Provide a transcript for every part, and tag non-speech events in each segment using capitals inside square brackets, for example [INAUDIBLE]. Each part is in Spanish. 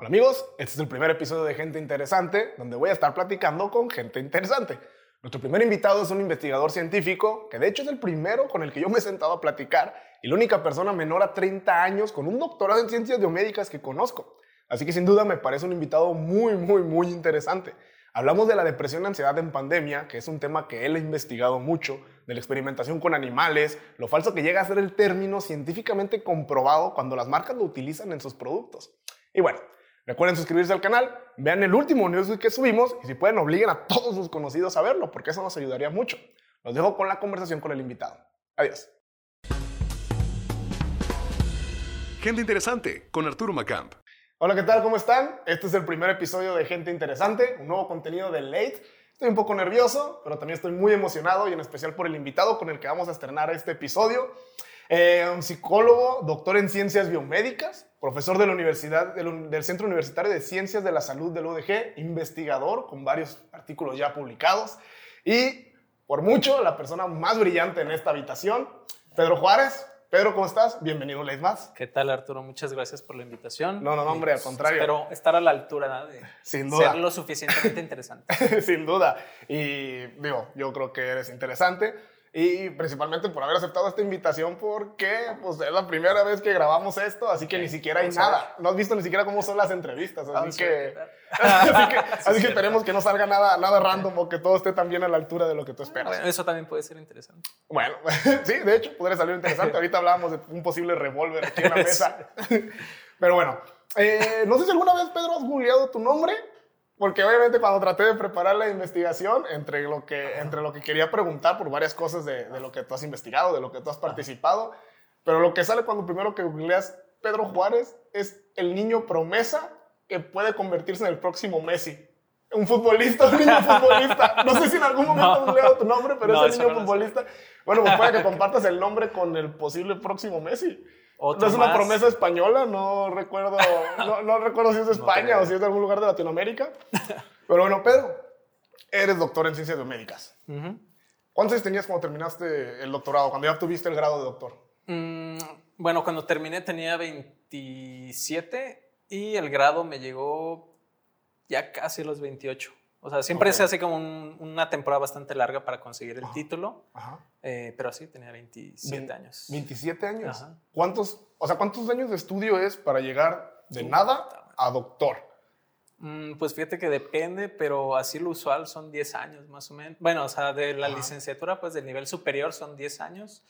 Hola amigos, este es el primer episodio de Gente Interesante, donde voy a estar platicando con gente interesante. Nuestro primer invitado es un investigador científico, que de hecho es el primero con el que yo me he sentado a platicar y la única persona menor a 30 años con un doctorado en ciencias biomédicas que conozco. Así que sin duda me parece un invitado muy, muy, muy interesante. Hablamos de la depresión y ansiedad en pandemia, que es un tema que él ha investigado mucho, de la experimentación con animales, lo falso que llega a ser el término científicamente comprobado cuando las marcas lo utilizan en sus productos. Y bueno, Recuerden suscribirse al canal, vean el último news que subimos y si pueden obliguen a todos sus conocidos a verlo porque eso nos ayudaría mucho. Los dejo con la conversación con el invitado. Adiós. Gente interesante con Arturo Macamp. Hola, ¿qué tal? ¿Cómo están? Este es el primer episodio de Gente Interesante, un nuevo contenido de Late. Estoy un poco nervioso, pero también estoy muy emocionado y en especial por el invitado con el que vamos a estrenar este episodio. Eh, un psicólogo, doctor en ciencias biomédicas, profesor de la Universidad, del, Centro Universitario de Ciencias de la Salud del UDG, investigador con varios artículos ya publicados y, por mucho, la persona más brillante en esta habitación, Pedro Juárez. Pedro, ¿cómo estás? Bienvenido una vez más. ¿Qué tal, Arturo? Muchas gracias por la invitación. No, no, no, hombre, al contrario. Espero estar a la altura de Sin duda. ser lo suficientemente interesante. [LAUGHS] Sin duda. Y digo, yo creo que eres interesante y principalmente por haber aceptado esta invitación porque pues, es la primera vez que grabamos esto, así que ni siquiera hay nada. No has visto ni siquiera cómo son las entrevistas, así que, [LAUGHS] así que, [LAUGHS] esperemos que no salga nada, nada random o que todo esté también a la altura de lo que tú esperas. Bueno, eso también puede ser interesante. Bueno, [LAUGHS] sí, de hecho, podría salir interesante. Ahorita hablábamos de un posible revólver aquí en la mesa. Pero bueno, eh, no sé si alguna vez, Pedro, has googleado tu nombre porque obviamente cuando traté de preparar la investigación, entre lo que, entre lo que quería preguntar por varias cosas de, de, lo que tú has investigado, de lo que tú has participado, pero lo que sale cuando primero que googleas Pedro Juárez es el niño promesa que puede convertirse en el próximo Messi. Un futbolista, un niño futbolista. No sé si en algún momento [LAUGHS] has googleado tu nombre, pero es el niño futbolista. Bueno, pues puede que compartas el nombre con el posible próximo Messi no es una promesa española, no recuerdo, [LAUGHS] no, recuerdo si es de España o si es de algún lugar de Latinoamérica. Pero bueno, Pedro, eres doctor en ciencias biomédicas. ¿Cuántos años tenías cuando terminaste el doctorado, cuando ya tuviste el grado de doctor? Mm, bueno, cuando terminé tenía 27 y el grado me llegó ya casi a los 28. O sea, siempre se hace como una temporada bastante larga para conseguir el título. Eh, pero sí, tenía 27 años. 27 años. ¿Cuántos, o sea, ¿cuántos años de estudio es para llegar de nada a doctor? Mm, pues fíjate que depende, pero así lo usual son 10 años más o menos. Bueno, o sea, de la licenciatura, pues del nivel superior son 10 años,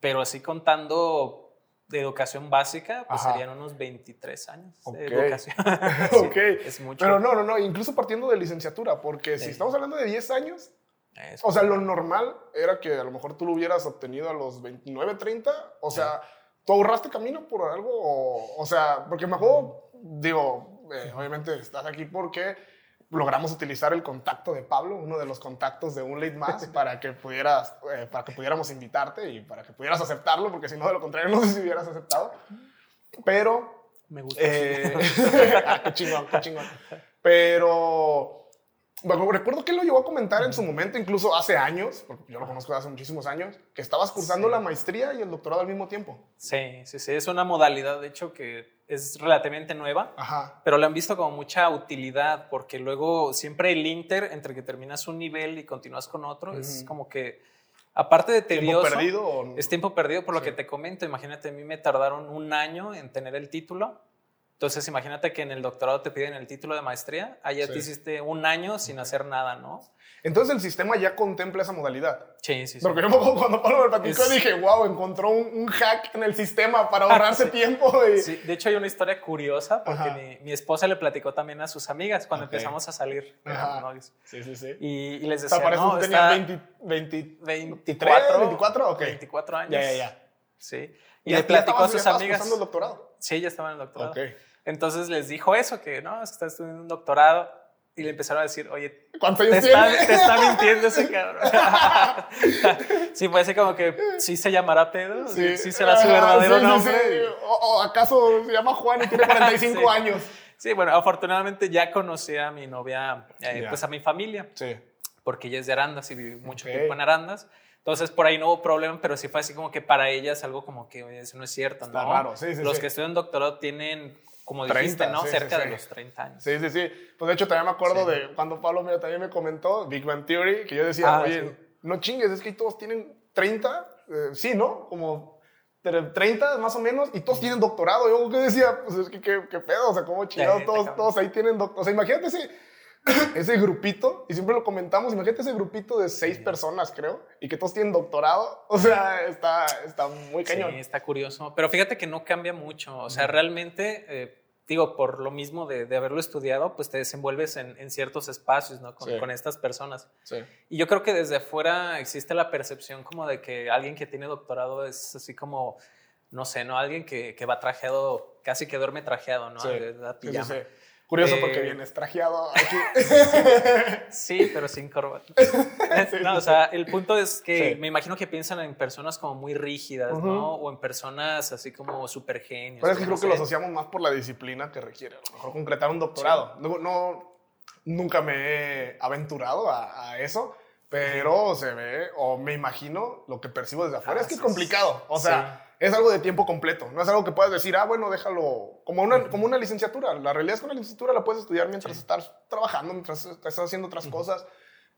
pero así contando de educación básica, pues serían unos 23 años de educación. [LAUGHS] [LAUGHS] ok. Es mucho. Pero no, no, no, incluso partiendo de licenciatura, porque si estamos hablando de 10 años, o sea, lo normal era que a lo mejor tú lo hubieras obtenido a los 29, 30, o sea, tú ahorraste camino por algo, o, sea, porque me acuerdo, digo, eh, obviamente estás aquí porque logramos utilizar el contacto de Pablo, uno de los contactos de un lead más, [LAUGHS] para que, pudieras, eh, para que pudiéramos invitarte y para que pudieras aceptarlo, porque si no, de lo contrario, no sé si hubieras aceptado. Pero... Me gusta. Eh, [LAUGHS] qué chingón, qué chingón. Pero bueno, recuerdo que él lo llegó a comentar en su momento, incluso hace años, porque yo lo conozco hace muchísimos años, que estabas cursando la maestría y el doctorado al mismo tiempo. Sí, sí, sí, es una modalidad, de hecho, que es relativamente nueva, Ajá. pero le han visto como mucha utilidad, porque luego siempre el inter, entre que terminas un nivel y continúas con otro, es como que, aparte de tedioso... ¿Tiempo perdido? Es tiempo perdido, por lo que te comento, imagínate, a mí me tardaron un año en tener el título, entonces, imagínate que en el doctorado te piden el título de maestría, allá te hiciste un año sin hacer nada, ¿no? Entonces, el sistema ya contempla esa modalidad. Sí, sí, sí. Porque yo cuando Pablo me platicó dije, wow, encontró un, hack en el sistema para ahorrarse tiempo. Sí, de hecho, hay una historia curiosa porque mi, esposa le platicó también a sus amigas cuando empezamos a salir. Sí, sí, sí. Y, les decía, o no, tenía 20, 20, 24, 24, okay. 24 años. Ya, ya, ya. Sí. Y, le platicó a sus amigas. el doctorado? Sí, ya estaba en el doctorado. Entonces les dijo eso, que no, es que estás estudiando un doctorado. Y le empezaron a decir, oye, ¿cuánto te, está, te está mintiendo ese [LAUGHS] cabrón. [LAUGHS] sí, puede ser como que sí se llamará Pedro, sí, sí será su verdadero nombre. O, acaso se llama Juan y tiene [LAUGHS] 45 años. Sí, bueno, afortunadamente ya conocí a mi novia, eh, pues a mi familia. Sí. Porque ella es de Arandas y viví mucho tiempo en Arandas. Entonces, por ahí no hubo problema, pero sí fue así como que para ella es algo como que, eso no es cierto, ¿no? Está raro, sí, sí. Los que estudian doctorado tienen como dijiste, ¿no? Cerca de los 30 años. Sí, sí, sí. Pues de hecho también me acuerdo de cuando Pablo mira, también me comentó Big Bang Theory, que yo decía, ah, oye, no chingues, es que todos tienen 30, eh, sí, ¿no? Como 30 más o menos, y todos tienen doctorado. Yo que decía, pues es que qué, pedo, o sea, cómo chingados todos, todos ahí tienen doctorado. O sea, imagínate ese, [COUGHS] ese grupito, y siempre lo comentamos, imagínate ese grupito de seis personas, creo, y que todos tienen doctorado. [LAUGHS] O sea, está, está muy cañón. Sí, está curioso. Pero fíjate que no cambia mucho. O sea, realmente, eh, digo, por lo mismo de, de, haberlo estudiado, pues te desenvuelves en, en ciertos espacios, ¿no? Con, con, estas personas. Sí. Y yo creo que desde afuera existe la percepción como de que alguien que tiene doctorado es así como, no sé, ¿no? Alguien que, que va trajeado, casi que duerme trajeado, ¿no? Pijama. Curioso porque eh, vienes trajeado aquí. [LAUGHS] sí, pero sin corbata. [LAUGHS] no, o sea, el punto es que me imagino que piensan en personas como muy rígidas, ¿no? O en personas así como súper genios. Pero es que creo que lo asociamos más por la disciplina que requiere. A lo mejor concretar un doctorado. No, no, nunca me he aventurado a, a eso, pero se ve, o me imagino, lo que percibo desde afuera es que es complicado. O sea es algo de tiempo completo. No es algo que puedas decir, ah, bueno, déjalo. Como una, como una licenciatura. La realidad es que una licenciatura la puedes estudiar mientras estás trabajando, mientras estás haciendo otras cosas.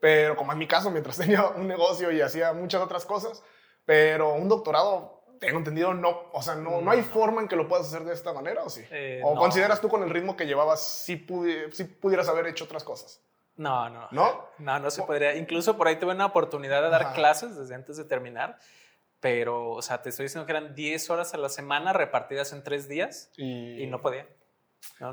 Pero como en mi caso, mientras [LAUGHS] tenía un negocio y hacía muchas otras cosas. Pero un doctorado, tengo entendido, no. O sea, no, no hay forma en que lo puedas hacer de esta manera, ¿o sí? Eh, ¿O consideras tú con el ritmo que llevabas, si, pudieras haber hecho otras cosas? No, no. ¿No? No, no se podría. Incluso por ahí tuve una oportunidad de dar clases desde antes de terminar pero, o sea, te estoy diciendo que eran 10 horas a la semana repartidas en tres días y, no podía.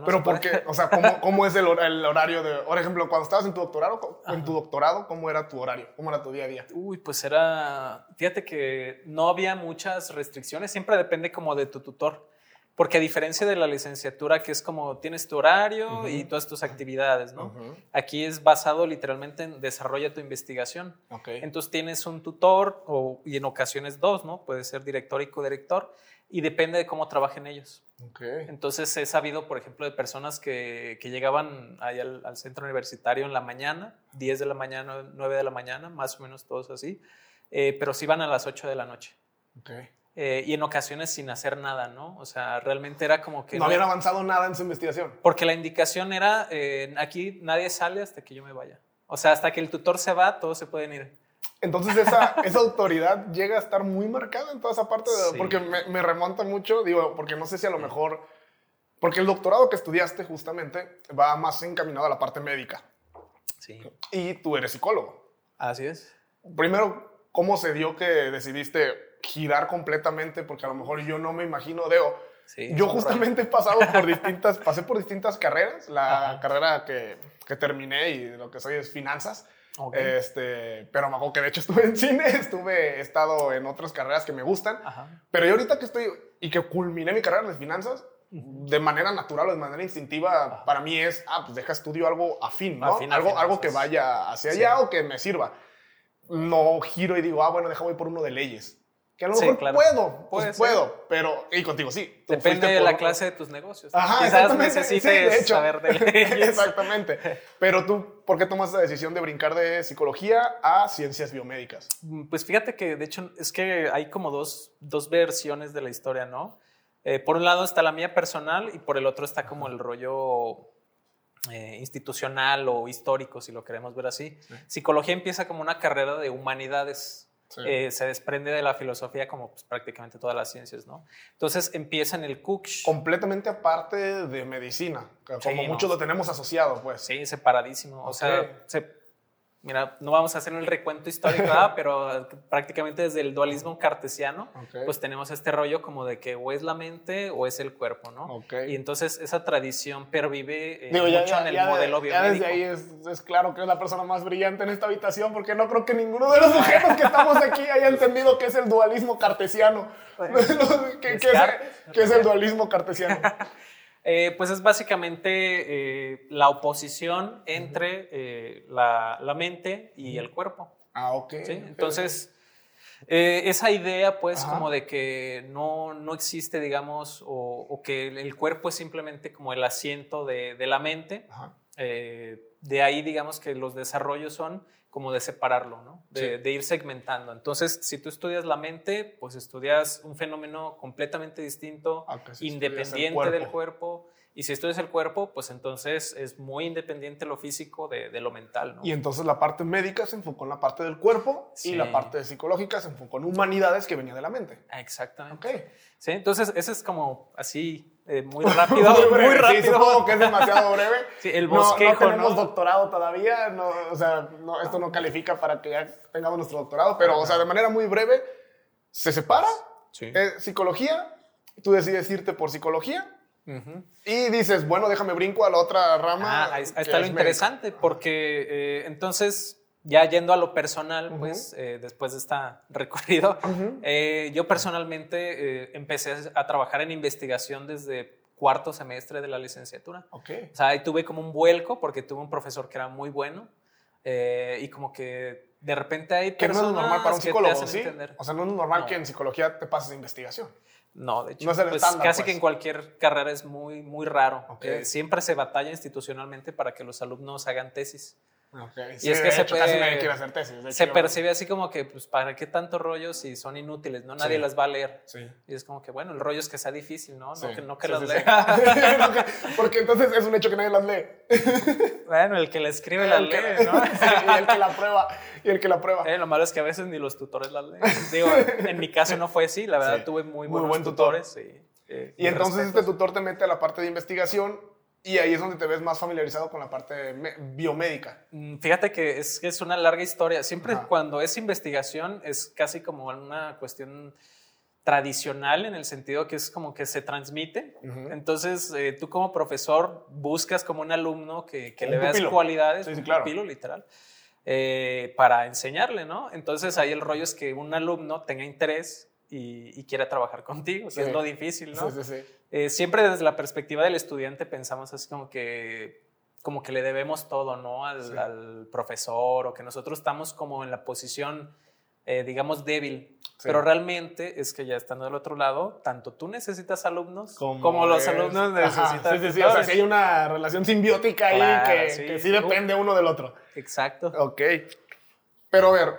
pero ¿por qué? O sea, ¿cómo, [LAUGHS] cómo es el, el, horario de, por ejemplo, cuando estabas en tu doctorado, en tu doctorado, ¿cómo era tu horario? ¿Cómo era tu día a día? Uy, pues era, fíjate que no había muchas restricciones, siempre depende como de tu tutor. Porque a diferencia de la licenciatura, que es como tienes tu horario y todas tus actividades, ¿no? Aquí es basado literalmente en desarrolla tu investigación. Entonces tienes un tutor o, y en ocasiones dos, ¿no? Puede ser director y codirector y depende de cómo trabajen ellos. Entonces he sabido, por ejemplo, de personas que, que llegaban ahí al, centro universitario en la mañana, 10 de la mañana, 9 de la mañana, más o menos todos así, eh, pero sí van a las 8 de la noche. Okay. Eh, y en ocasiones sin hacer nada, ¿no? O sea, realmente era como que... No, habían avanzado nada en su investigación. Porque la indicación era, eh, aquí nadie sale hasta que yo me vaya. O sea, hasta que el tutor se va, todos se pueden ir. Entonces esa, [LAUGHS] esa autoridad llega a estar muy marcada en toda esa parte, porque me, me, remonta mucho, digo, porque no sé si a lo mejor, porque el doctorado que estudiaste justamente va más encaminado a la parte médica. Sí. Y tú eres psicólogo. Así es. Primero, ¿cómo se dio que decidiste girar completamente, porque a lo mejor yo no me imagino, Deo. yo justamente he pasado por [LAUGHS] distintas, pasé por distintas carreras. La carrera que, que, terminé y lo que soy es finanzas. Este, pero me acuerdo que de hecho [LAUGHS] estuve en cine, estuve, he estado en otras carreras que me gustan. Pero yo ahorita que estoy y que culminé mi carrera de finanzas, de manera natural o de manera instintiva, para mí es, ah, pues deja estudio algo afín, ¿no? algo, algo que vaya hacia allá o que me sirva. No giro y digo, ah, bueno, deja voy por uno de leyes. Que a lo mejor puedo, pues puedo, pero, y contigo sí. Depende de la clase de tus negocios. Ajá, Quizás necesites saber de [LAUGHS] leyes. exactamente. Pero tú, ¿por qué tomas la decisión de brincar de psicología a ciencias biomédicas? Mm, pues fíjate que, de hecho, es que hay como dos, dos versiones de la historia, ¿no? Eh, por un lado está la mía personal y por el otro está como el rollo eh, institucional o histórico, si lo queremos ver así. Psicología empieza como una carrera de humanidades eh, se desprende de la filosofía como pues, prácticamente todas las ciencias, ¿no? Entonces empieza en el Cooksh. Completamente aparte de medicina, como muchos lo tenemos asociado, pues. Sí, separadísimo. O sea, se mira, no vamos a hacer el recuento histórico, [LAUGHS] pero prácticamente desde el dualismo cartesiano, pues tenemos este rollo como de que o es la mente o es el cuerpo, ¿no? Y entonces esa tradición pervive eh, mucho en el modelo biomédico. Ya desde ahí es, claro que es la persona más brillante en esta habitación, porque no creo que ninguno de los sujetos que estamos aquí haya entendido qué es el dualismo cartesiano. [LAUGHS] ¿Qué, es, el dualismo cartesiano? [LAUGHS] Eh, pues es básicamente eh, la oposición entre eh, la, la, mente y el cuerpo. Ah, ok. Entonces, esa idea, pues, como de que no, no existe, digamos, o, o, que el cuerpo es simplemente como el asiento de, de la mente, de ahí, digamos, que los desarrollos son como de separarlo, ¿no? De, ir segmentando. Entonces, si tú estudias la mente, pues estudias un fenómeno completamente distinto, independiente del cuerpo, Y si estudias el cuerpo, pues entonces es muy independiente lo físico de, lo mental. ¿no? Y entonces la parte médica se enfocó en la parte del cuerpo y la parte psicológica se enfocó en humanidades que venía de la mente. Exactamente. Ok. Sí, entonces ese es como así eh, muy rápido. [LAUGHS] muy, rápido. Sí, supongo que es demasiado breve. [LAUGHS] sí, el bosquejo, no, no tenemos doctorado todavía, no, o sea, no, esto no califica para que ya tengamos nuestro doctorado, pero, o sea, de manera muy breve, se separa sí. Eh, psicología, tú decides irte por psicología y dices, bueno, déjame brinco a la otra rama. Ah, ahí, está lo interesante, porque eh, entonces, ya yendo a lo personal, pues eh, después de este recorrido, eh, yo personalmente empecé a trabajar en investigación desde cuarto semestre de la licenciatura. Okay. O sea, ahí tuve como un vuelco porque tuve un profesor que era muy bueno y como que de repente hay que no es normal para un psicólogo, ¿sí? O sea, no es normal que en psicología te pases investigación. No, de hecho, pues, casi que en pues. cualquier carrera es muy, muy raro. Eh, siempre se batalla institucionalmente para que los alumnos hagan tesis. Y es que se, se percibe así como que, pues, ¿para qué tanto rollo si son inútiles? ¿no? Nadie las va a leer. Y es como que, bueno, el rollo es que sea difícil, ¿no? No que, no que las lea. [LAUGHS] porque entonces es un hecho que nadie las lee. [LAUGHS] bueno, el que la escribe la lee, ¿no? [LAUGHS] y el que la prueba. Y el que la prueba. Eh, lo malo es que a veces ni los tutores las leen. Digo, en mi caso no fue así. La verdad, tuve muy, muy buenos tutores. Eh, y entonces este tutor te mete a la parte de investigación y ahí es donde te ves más familiarizado con la parte biomédica. Mm, fíjate que es, es una larga historia. Siempre cuando es investigación es casi como una cuestión tradicional en el sentido que es como que se transmite. Entonces, eh, tú como profesor buscas como un alumno que, que le veas cualidades, un claro. pupilo literal, eh, para enseñarle, ¿no? Entonces, ahí el rollo es que un alumno tenga interés y, quiera trabajar contigo, es lo difícil, ¿no? Sí, sí, sí. Eh, siempre desde la perspectiva del estudiante pensamos así como que, como que le debemos todo, ¿no? Al, profesor o que nosotros estamos como en la posición, eh, digamos, débil. Pero realmente es que ya estando del otro lado, tanto tú necesitas alumnos como, los alumnos necesitan. Sí, sí, sí. O sea, que hay una relación simbiótica ahí que, sí. depende uno del otro. Exacto. Ok. Pero a ver,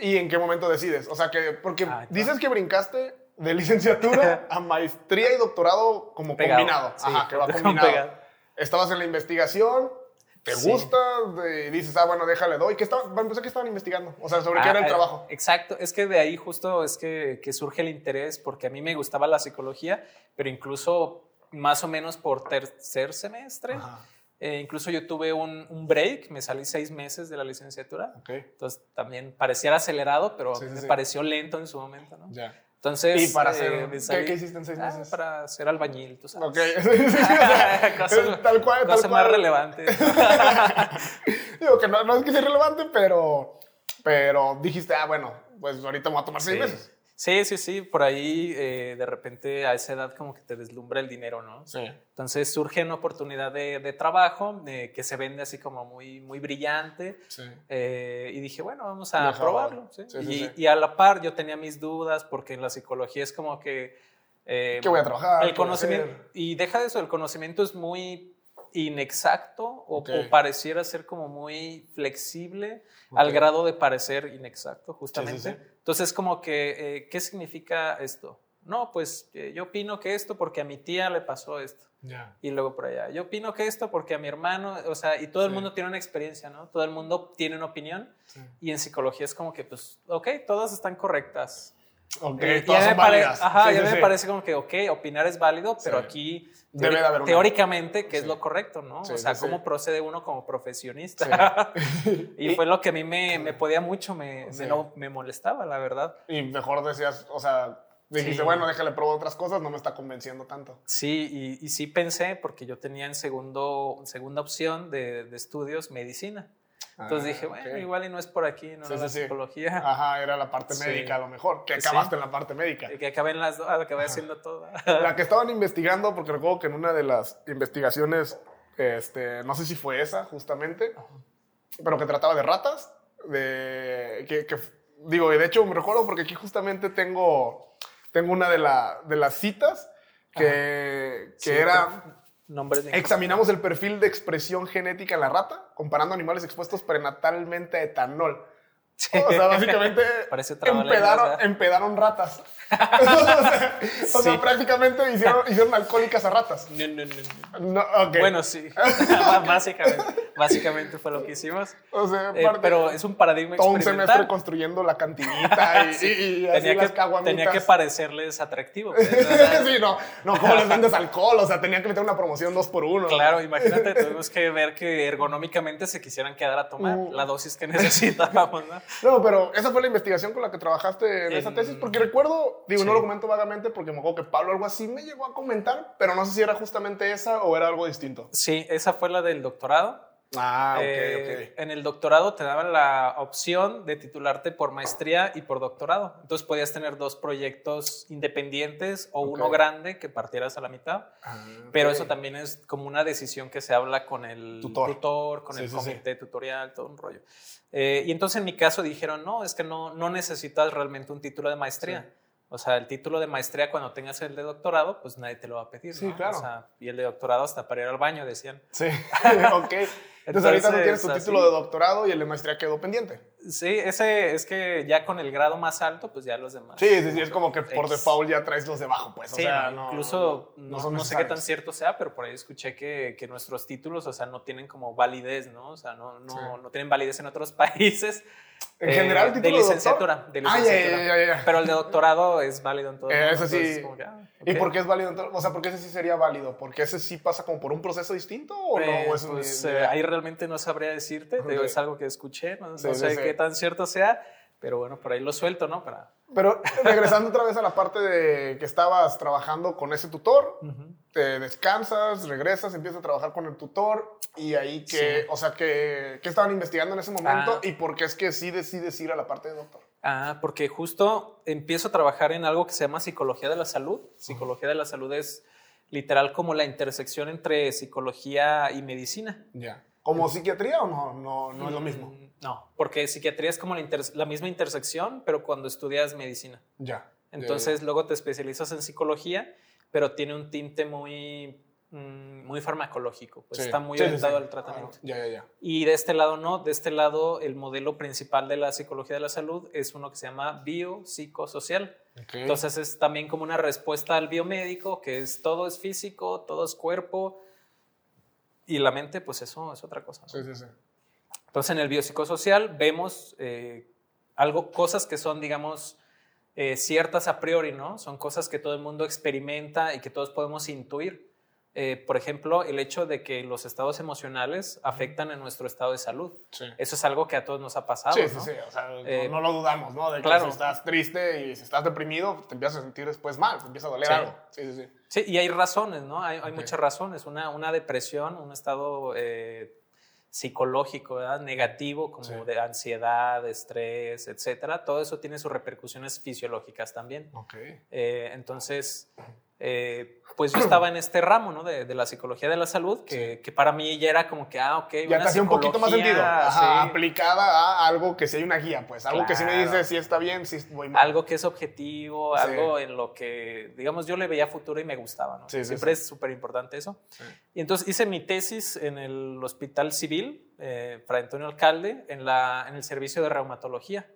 ¿y en qué momento decides? O sea, que, porque dices que brincaste de licenciatura [LAUGHS] a maestría y doctorado como combinado. Ajá, que va combinado. Estabas en la investigación, te gusta, dices, ah, bueno, déjale, doy. ¿Qué estaba, bueno, ¿qué estaban investigando? O sea, ¿sobre qué era el ah, trabajo? Exacto, es que de ahí justo es que, que, surge el interés, porque a mí me gustaba la psicología, pero incluso más o menos por tercer semestre. Eh, incluso yo tuve un, un, break, me salí seis meses de la licenciatura. Entonces también pareciera acelerado, pero me pareció lento en su momento, ¿no? Ya. Entonces, ¿Y para hacer, eh, ¿qué, hiciste en seis ah, meses? para ser albañil, tú sabes. Ok. [LAUGHS] [LAUGHS] tal cual, tal más relevante. [LAUGHS] Digo que no, no, es que sea relevante, pero, pero dijiste, ah, bueno, pues ahorita me voy a tomar seis meses. Sí, sí, sí, por ahí eh, de repente a esa edad como que te deslumbra el dinero, ¿no? Sí. Entonces surge una oportunidad de, de trabajo que se vende así como muy, muy brillante sí. Eh, y dije, bueno, vamos a probarlo. ¿sí? y, y, a la par yo tenía mis dudas porque en la psicología es como que... Eh, ¿Qué voy a trabajar? El conocimiento, y deja de eso, el conocimiento es muy inexacto o, pareciera ser como muy flexible al grado de parecer inexacto, justamente. Entonces, como que, eh, ¿qué significa esto? No, pues eh, yo opino que esto porque a mi tía le pasó esto. Y luego por allá, yo opino que esto porque a mi hermano, o sea, y todo el mundo tiene una experiencia, ¿no? Todo el mundo tiene una opinión. Y en psicología es como que, pues, ok, todas están correctas. Ok, eh, todas son válidas. Ajá, ya me parece como que, ok, opinar es válido, pero aquí Debe de haber teóricamente, ¿qué es lo correcto, no? o sea, cómo procede uno como profesionista. [LAUGHS] y, fue lo que a mí me, [LAUGHS] me podía mucho, me, me, no, me molestaba, la verdad. Y mejor decías, o sea, dijiste, bueno, déjale probar otras cosas, no me está convenciendo tanto. Sí, y, y sí pensé, porque yo tenía en segundo, segunda opción de, de estudios medicina. Entonces dije, ah, bueno, igual y no es por aquí, no es la psicología. Ajá, era la parte médica a lo mejor, que acabaste en la parte médica. que acabé en las dos, acabé haciendo todo. La que estaban investigando, porque recuerdo que en una de las investigaciones, este, no sé si fue esa justamente, pero que trataba de ratas, de, que, que digo, y de hecho me recuerdo porque aquí justamente tengo, tengo una de, la, de las citas que, que era Examinamos el perfil de expresión genética en la rata, comparando animales expuestos prenatalmente a etanol. O sea, básicamente [LAUGHS] empedaron, empedaron ratas. [LAUGHS] o sea, prácticamente hicieron, [LAUGHS] hicieron, alcohólicas a ratas. No, no, no. Bueno, sí. [LAUGHS] básicamente, básicamente fue lo que hicimos. O sea, eh, pero es un paradigma Todo un semestre construyendo la cantinita y, y, así tenía, las que, tenía que parecerles atractivo. Pues, sí, no, no, ¿cómo les vendes alcohol? O sea, tenía que meter una promoción dos por uno. Claro, imagínate, tuvimos que ver que ergonómicamente se quisieran quedar a tomar uh. la dosis que necesitábamos, ¿no? No, pero esa fue la investigación con la que trabajaste en, esa tesis, porque recuerdo Digo, no lo comento vagamente porque me acuerdo que Pablo algo así me llegó a comentar, pero no sé si era justamente esa o era algo distinto. Sí, esa fue la del doctorado. Ah, ok, eh, En el doctorado te daban la opción de titularte por maestría y por doctorado. Entonces podías tener dos proyectos independientes o uno grande que partieras a la mitad. Ah, pero eso también es como una decisión que se habla con el tutor, con el comité tutorial, todo un rollo. Eh, y entonces en mi caso dijeron, no, es que no, no necesitas realmente un título de maestría. O sea, el título de maestría cuando tengas el de doctorado, pues nadie te lo va a pedir. Sí, claro. O sea, y el de doctorado hasta para ir al baño, decían. Sí, [LAUGHS] [LAUGHS] ok. Entonces, ahorita no tienes tu título de doctorado y el de maestría quedó pendiente. Sí, ese es que ya con el grado más alto, pues ya los demás. Sí, sí, sí es como que por default ya traes los de bajo, pues. O sea, no, incluso no, no, sé qué tan cierto sea, pero por ahí escuché que, que, nuestros títulos, o sea, no tienen como validez, ¿no? O sea, no, no, no tienen validez en otros [LAUGHS] países. En general, el título de licenciatura. De, licenciatura. Pero el de doctorado es válido en todo. Eh, ese sí. Ah, ¿Y por qué es válido en todo? O sea, ¿por qué ese sí sería válido? ¿Porque ese sí pasa como por un proceso distinto o no? Eh, pues eh, ahí realmente no sabría decirte. es algo que escuché, no, sé qué tan cierto sea. Pero bueno, por ahí lo suelto, ¿no? Para... Pero regresando otra vez a la parte de que estabas trabajando con ese tutor, te descansas, regresas, empiezas a trabajar con el tutor y ahí que, o sea, que, ¿qué estaban investigando en ese momento ah. y por qué es que sí decides ir a la parte de doctor? Ah, porque justo empiezo a trabajar en algo que se llama psicología de la salud. Psicología de la salud es literal como la intersección entre psicología y medicina. Ya. ¿Como psiquiatría o no? No, no es lo mismo. Mm, no, porque psiquiatría es como la, misma intersección, pero cuando estudias medicina. Ya. Entonces luego te especializas en psicología, pero tiene un tinte muy, mm, muy farmacológico, pues está muy orientado al tratamiento. ya, ya, ya. Y de este lado no, de este lado el modelo principal de la psicología de la salud es uno que se llama biopsicosocial. Entonces es también como una respuesta al biomédico, que es todo es físico, todo es cuerpo, y la mente, pues eso es otra cosa. Sí, sí, sí. Entonces, en el biopsicosocial vemos eh, algo, cosas que son, digamos, eh, ciertas a priori, ¿no? Son cosas que todo el mundo experimenta y que todos podemos intuir. Eh, por ejemplo, el hecho de que los estados emocionales afectan en nuestro estado de salud. Eso es algo que a todos nos ha pasado. Sí, sí, sí. O sea, no, lo dudamos, ¿no? De que claro. si estás triste y si estás deprimido, te empiezas a sentir después mal, te empieza a doler algo. Sí, sí, sí. Sí, y hay razones, ¿no? Hay, hay muchas razones. Una, una, depresión, un estado psicológico, ¿verdad? negativo, como de ansiedad, estrés, etcétera, todo eso tiene sus repercusiones fisiológicas también. Eh, entonces, eh, pues yo estaba en este ramo, ¿no? De, la psicología de la salud, que, que, para mí ya era como que, ah, ok. Ya te hacía un poquito más sentido. Aplicada a algo que sí hay una guía, pues. Algo que sí me dice si está bien, si voy mal. Algo que es objetivo, algo en lo que, digamos, yo le veía futuro y me gustaba, ¿no? Siempre es súper importante eso. Y entonces hice mi tesis en el Hospital Civil, eh, Fray Antonio Alcalde, en, la, en el servicio de reumatología.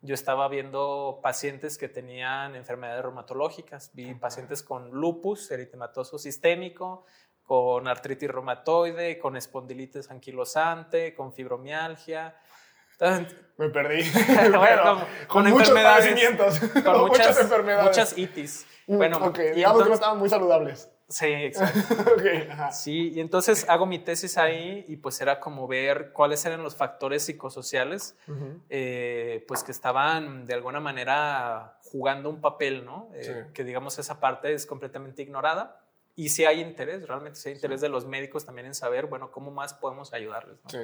Yo estaba viendo pacientes que tenían enfermedades reumatológicas, vi pacientes con lupus eritematoso sistémico, con artritis reumatoide, con espondilitis anquilosante, con fibromialgia. Me perdí. [LAUGHS] [LAUGHS] con, muchos padecimientos, con, [LAUGHS] muchas, enfermedades. Muchas itis. Mm, bueno, digamos que no estaban muy saludables. Sí, exacto. [LAUGHS] Sí, y entonces hago mi tesis ahí y pues era como ver cuáles eran los factores psicosociales eh, pues que estaban de alguna manera jugando un papel, ¿no? Eh, que digamos esa parte es completamente ignorada. Y si hay interés, realmente si hay interés de los médicos también en saber, bueno, cómo más podemos ayudarles. ¿no?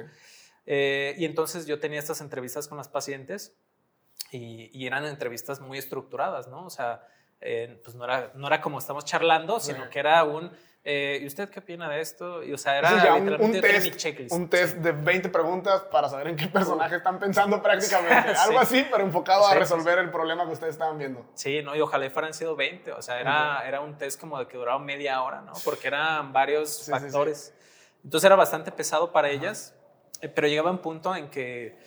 Eh, y entonces yo tenía estas entrevistas con las pacientes y, y eran entrevistas muy estructuradas, ¿no? O sea, eh, pues no era, no era como estamos charlando, sino que era un, eh, ¿y usted qué opina de esto? Y, o sea, era un, test, un test de 20 preguntas para saber en qué personaje están pensando prácticamente. [LAUGHS] Algo así, pero enfocado a resolver el problema que ustedes estaban viendo. Sí, no, y ojalá fueran sido 20. O sea, era, era un test como de que duraba media hora, ¿no? Porque eran varios factores. Entonces era bastante pesado para ellas, eh, pero llegaba un punto en que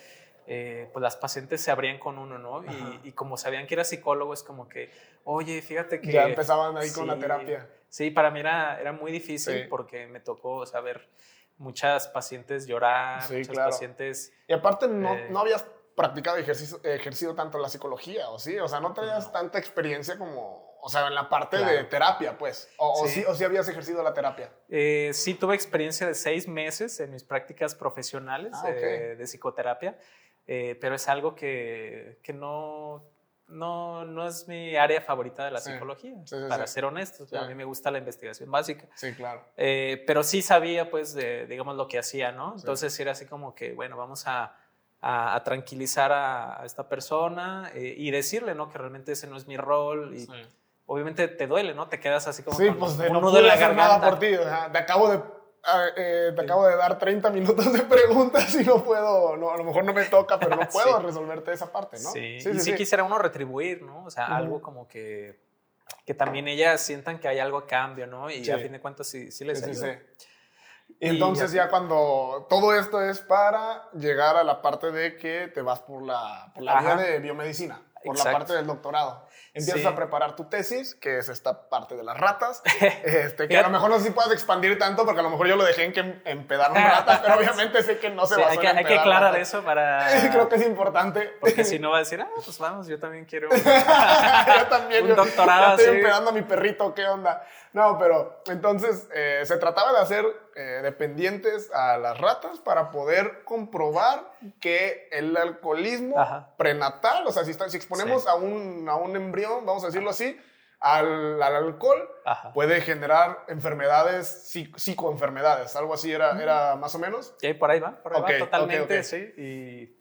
eh, pues las pacientes se abrían con uno, ¿no? Y, como sabían que era psicólogo, es como que, oye, fíjate que... Ya empezaban ahí con la terapia. Sí, para mí era, era muy difícil porque me tocó saber muchas pacientes llorar, muchas pacientes... Y aparte no, eh, no habías practicado, ejercicio, ejercido tanto la psicología, ¿o sí? O sea, no tenías tanta experiencia como, o sea, en la parte de terapia, pues. O sí. o sí, habías ejercido la terapia. Eh, sí, tuve experiencia de seis meses en mis prácticas profesionales ah, de psicoterapia. Eh, pero es algo que, que no, no, no, es mi área favorita de la psicología, para ser honestos. A mí me gusta la investigación básica. Sí, claro. Eh, pero sí sabía, pues, de, digamos, lo que hacía, ¿no? Entonces era así como que, bueno, vamos a, a, tranquilizar a, esta persona eh, y decirle, ¿no? Que realmente ese no es mi rol y obviamente te duele, ¿no? Te quedas así como sí, pues, de, no nudo la garganta. Nada por ti, te acabo de eh, te acabo de dar 30 minutos de preguntas y no puedo, no, a lo mejor no me toca, pero no [LAUGHS] puedo resolverte esa parte, ¿no? Sí, sí, y sí, quisiera uno retribuir, ¿no? O sea, algo como que, que también ellas sientan que hay algo a cambio, ¿no? Y a fin de cuentas sí, sí les ayuda. Y entonces ya, cuando todo esto es para llegar a la parte de que te vas por la, por la vía de biomedicina, por la parte del doctorado. Empiezas a preparar tu tesis, que es esta parte de las ratas, [LAUGHS] este, que a lo mejor no sé si puedas expandir tanto, porque a lo mejor yo lo dejé en que empedaron [LAUGHS] ratas, pero obviamente sé que no se va a hay que, hay que aclarar eso para... [LAUGHS] Creo que es importante. Porque si no va a decir, ah, pues vamos, yo también quiero yo también, un doctorado. estoy empedando a mi perrito, ¿qué onda? No, pero entonces eh, se trataba de hacer eh, dependientes a las ratas para poder comprobar que el alcoholismo prenatal, o sea, si, si exponemos a, un, a un embrión, vamos a decirlo así, al, al alcohol, puede generar enfermedades, psicoenfermedades, algo así era, era más o menos. Sí, por ahí va, por ahí va totalmente, sí. Y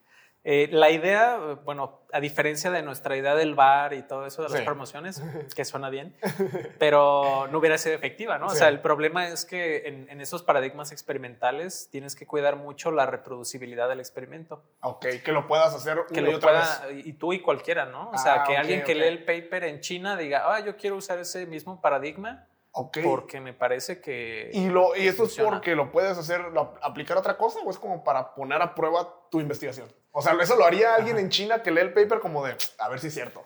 eh, la idea, bueno, a diferencia de nuestra idea del bar y todo eso de las promociones, [LAUGHS] que suena bien, pero no hubiera sido efectiva, ¿no? O sea, el problema es que en, esos paradigmas experimentales tienes que cuidar mucho la reproducibilidad del experimento. Ok, que lo puedas hacer que lo pueda, Y tú y cualquiera, ¿no? O sea, ah, que alguien que lee el paper en China diga, ah, yo quiero usar ese mismo paradigma porque me parece que. ¿Y, lo, y eso es porque lo puedes hacer, aplicar a otra cosa o es como para poner a prueba tu investigación? O sea, eso lo haría alguien en China que lee el paper como de, a ver si es cierto.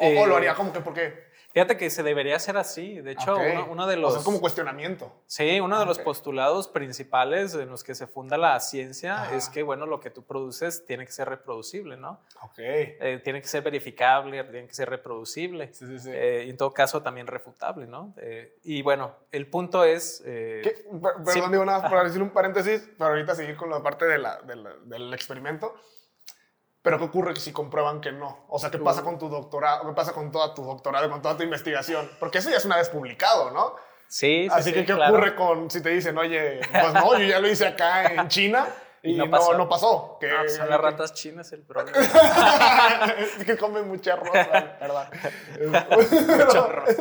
O, o lo haría como que porque Fíjate que se debería hacer así. De hecho, uno, de los. O sea, como cuestionamiento. Sí, uno de los postulados principales en los que se funda la ciencia es que, bueno, lo que tú produces tiene que ser reproducible, ¿no? Ok. Eh, tiene que ser verificable, tiene que ser reproducible. Sí, sí, sí. Eh, y en todo caso, también refutable, ¿no? Eh, y bueno, el punto es. Perdón, digo nada, para decir un paréntesis, para ahorita seguir con la parte de la, del experimento. Pero ¿qué ocurre si comprueban que no? O sea, ¿qué pasa con tu doctorado? ¿Qué pasa con toda tu doctorado, con toda tu investigación? Porque eso ya es una vez publicado, ¿no? Sí, sí Así que, ¿qué ocurre con si te dicen, oye, pues no, yo ya lo hice acá en China [LAUGHS] y no pasó? No, pasó que, no, pues son las ratas chinas el problema. [LAUGHS] es que comen mucha arroz, ¿verdad? [LAUGHS] Mucho arroz.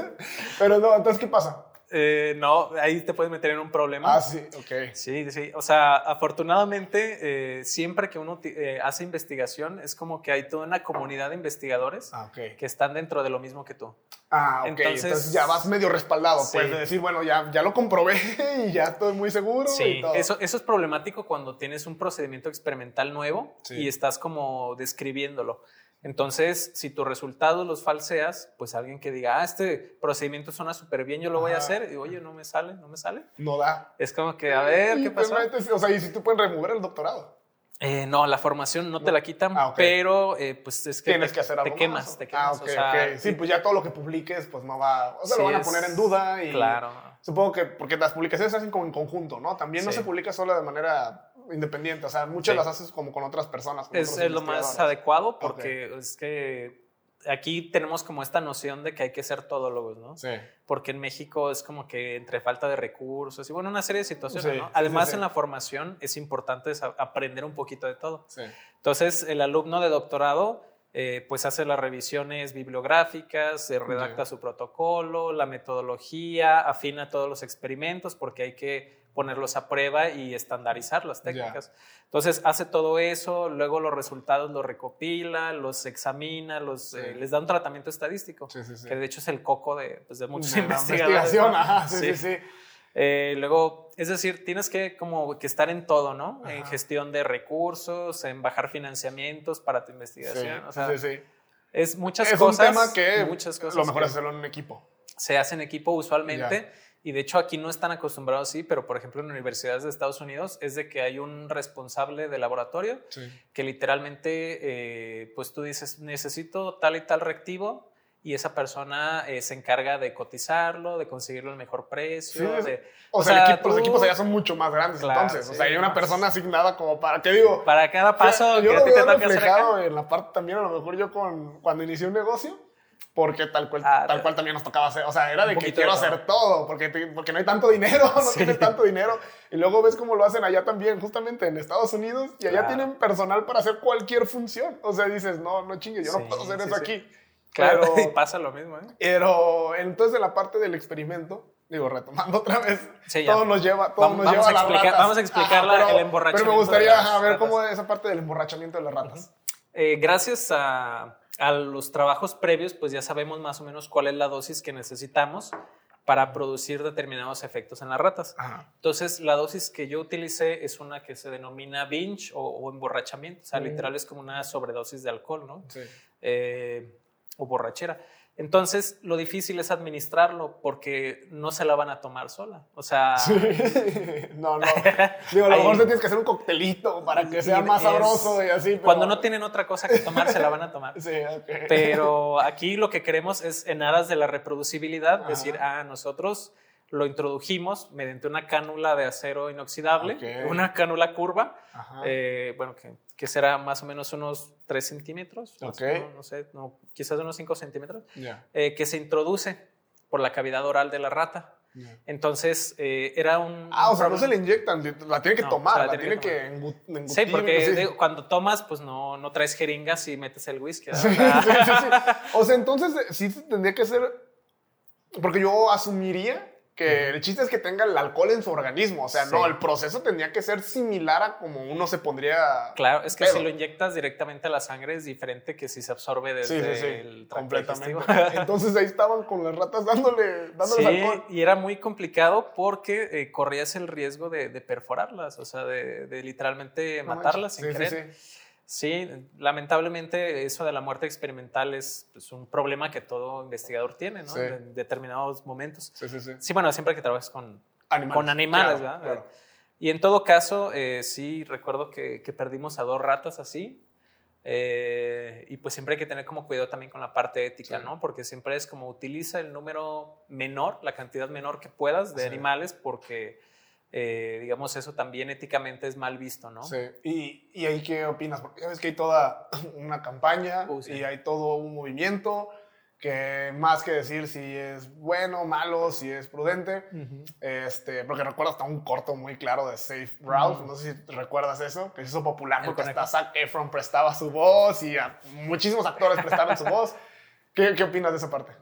Pero no, entonces, ¿qué pasa? Eh, no, ahí te puedes meter en un problema. Ah, sí, ok. Sí, sí. O sea, afortunadamente, eh, siempre que uno eh, hace investigación, es como que hay toda una comunidad de investigadores ah, que están dentro de lo mismo que tú. Ah, ok. Entonces, ya vas medio respaldado, pues, de decir, bueno, ya, ya lo comprobé [LAUGHS] y ya estoy muy seguro. Sí, Eso, eso es problemático cuando tienes un procedimiento experimental nuevo y estás como describiéndolo. Entonces, si tus resultados los falseas, pues alguien que diga, ah, este procedimiento suena súper bien, yo lo voy a hacer, y oye, no me sale, no me sale. No da. Es como que, a ver, ¿qué pasó? o sea, y si tú puedes remover el doctorado. Eh, no, la formación no te la quitan, ah, pero eh, pues es que Tienes te, que hacer te quemas, te quemas. Ah, okay, o sea, Sí, pues ya todo lo que publiques, pues no va, o sea, lo van a poner en duda y claro. supongo que porque las publicaciones se hacen como en conjunto, ¿no? También no se publica solo de manera independiente, o sea, muchas las haces como con otras personas. es, lo más adecuado porque es que aquí tenemos como esta noción de que hay que ser todólogos, ¿no? Sí. Porque en México es como que entre falta de recursos y bueno, una serie de situaciones, ¿no? Además, en la formación es importante aprender un poquito de todo. Sí. Entonces, el alumno de doctorado eh, pues hace las revisiones bibliográficas, se redacta su protocolo, la metodología, afina todos los experimentos porque hay que ponerlos a prueba y estandarizar las técnicas. Entonces hace todo eso, luego los resultados los recopila, los examina, los, eh, les da un tratamiento estadístico, que de hecho es el coco de, pues, de muchos [LAUGHS] investigadores. Investigación, ajá, sí, sí, sí. Eh, luego, es decir, tienes que como que estar en todo, ¿no? En gestión de recursos, en bajar financiamientos para tu investigación. Sí, o sea, sí, sí. Es muchas cosas. Es un tema que muchas cosas lo mejor es hacerlo en un equipo. Se hace en equipo usualmente. Y de hecho aquí no están acostumbrados así, pero por ejemplo en universidades de Estados Unidos es de que hay un responsable de laboratorio que literalmente, eh, pues tú dices, necesito tal y tal reactivo y esa persona eh, se encarga de cotizarlo, de conseguirlo al mejor precio. o, sea, los equipos allá son mucho más grandes entonces. o sea, hay una persona asignada como para, ¿qué digo? Para cada paso yo lo veo reflejado en la parte también, a lo mejor yo con, cuando inicié un negocio, porque tal cual, ah, tal cual también nos tocaba hacer. O sea, era de que quiero hacer todo, porque, porque no hay tanto dinero, [LAUGHS] no tienes tanto dinero. Y luego ves cómo lo hacen allá también, justamente en Estados Unidos, y allá tienen personal para hacer cualquier función. O sea, dices, no, no chingue, yo no puedo hacer eso aquí. Claro, y [LAUGHS] pasa lo mismo. ¿eh? Pero entonces en la parte del experimento, digo, retomando [LAUGHS] otra vez, todo nos lleva, todo nos lleva a, las ratas. Vamos a explicar el emborrachamiento. Pero me gustaría ver cómo es esa parte del emborrachamiento de las ratas. Eh, gracias a a los trabajos previos, pues ya sabemos más o menos cuál es la dosis que necesitamos para producir determinados efectos en las ratas. Entonces, la dosis que yo utilicé es una que se denomina binge o, emborrachamiento, o sea, literal es como una sobredosis de alcohol, ¿no? Sí. Eh, o borrachera. Entonces, lo difícil es administrarlo porque no se la van a tomar sola. O sea. [LAUGHS] no, no. Digo, a lo mejor te tienes que hacer un coctelito para que sea más sabroso y así. Cuando no tienen otra cosa que tomar, se la van a tomar. [LAUGHS] Sí, ok. Pero aquí lo que queremos es, en aras de la reproducibilidad, decir, ah, nosotros lo introdujimos mediante una cánula de acero inoxidable, una cánula curva, eh, bueno, que, que, será más o menos unos 3 centímetros, no, sé, no, quizás unos 5 centímetros, eh, que se introduce por la cavidad oral de la rata. Entonces, eh, era un... Ah, o sea, no se le inyectan, la tiene que tomar, la, tiene que, engutir. Sí, porque cuando tomas, pues no, no traes jeringas y metes el whisky. [LAUGHS] Sí, o sea, entonces sí tendría que ser... Porque yo asumiría que el chiste es que tenga el alcohol en su organismo. O sea, no, el proceso tendría que ser similar a como uno se pondría. Claro, es que si lo inyectas directamente a la sangre es diferente que si se absorbe desde sí, el completamente. [LAUGHS] Entonces ahí estaban con las ratas dándole, dándole alcohol. Y era muy complicado porque eh, corrías el riesgo de, perforarlas, o sea, de, literalmente matarlas sin querer. Sí, lamentablemente eso de la muerte experimental es pues, un problema que todo investigador tiene, ¿no? En determinados momentos. Sí, sí, sí. Sí, bueno, siempre que trabajas con animales, con animales ¿verdad? Y en todo caso, eh, sí recuerdo que, perdimos a dos ratas así. Eh, y pues siempre hay que tener como cuidado también con la parte ética, ¿no? Porque siempre es como utiliza el número menor, la cantidad menor que puedas de animales, porque eh, digamos, eso también éticamente es mal visto, ¿no? Sí. ¿Y, y ahí qué opinas? Porque ya ves que hay toda [LAUGHS] una campaña uh, y hay todo un movimiento que más que decir si es bueno, malo, si es prudente, este, porque recuerdo hasta un corto muy claro de Safe Route, no sé si recuerdas eso, que se hizo popular porque hasta Zac Efron prestaba su voz y muchísimos actores prestaron su voz. ¿Qué, ¿Qué, opinas de esa parte?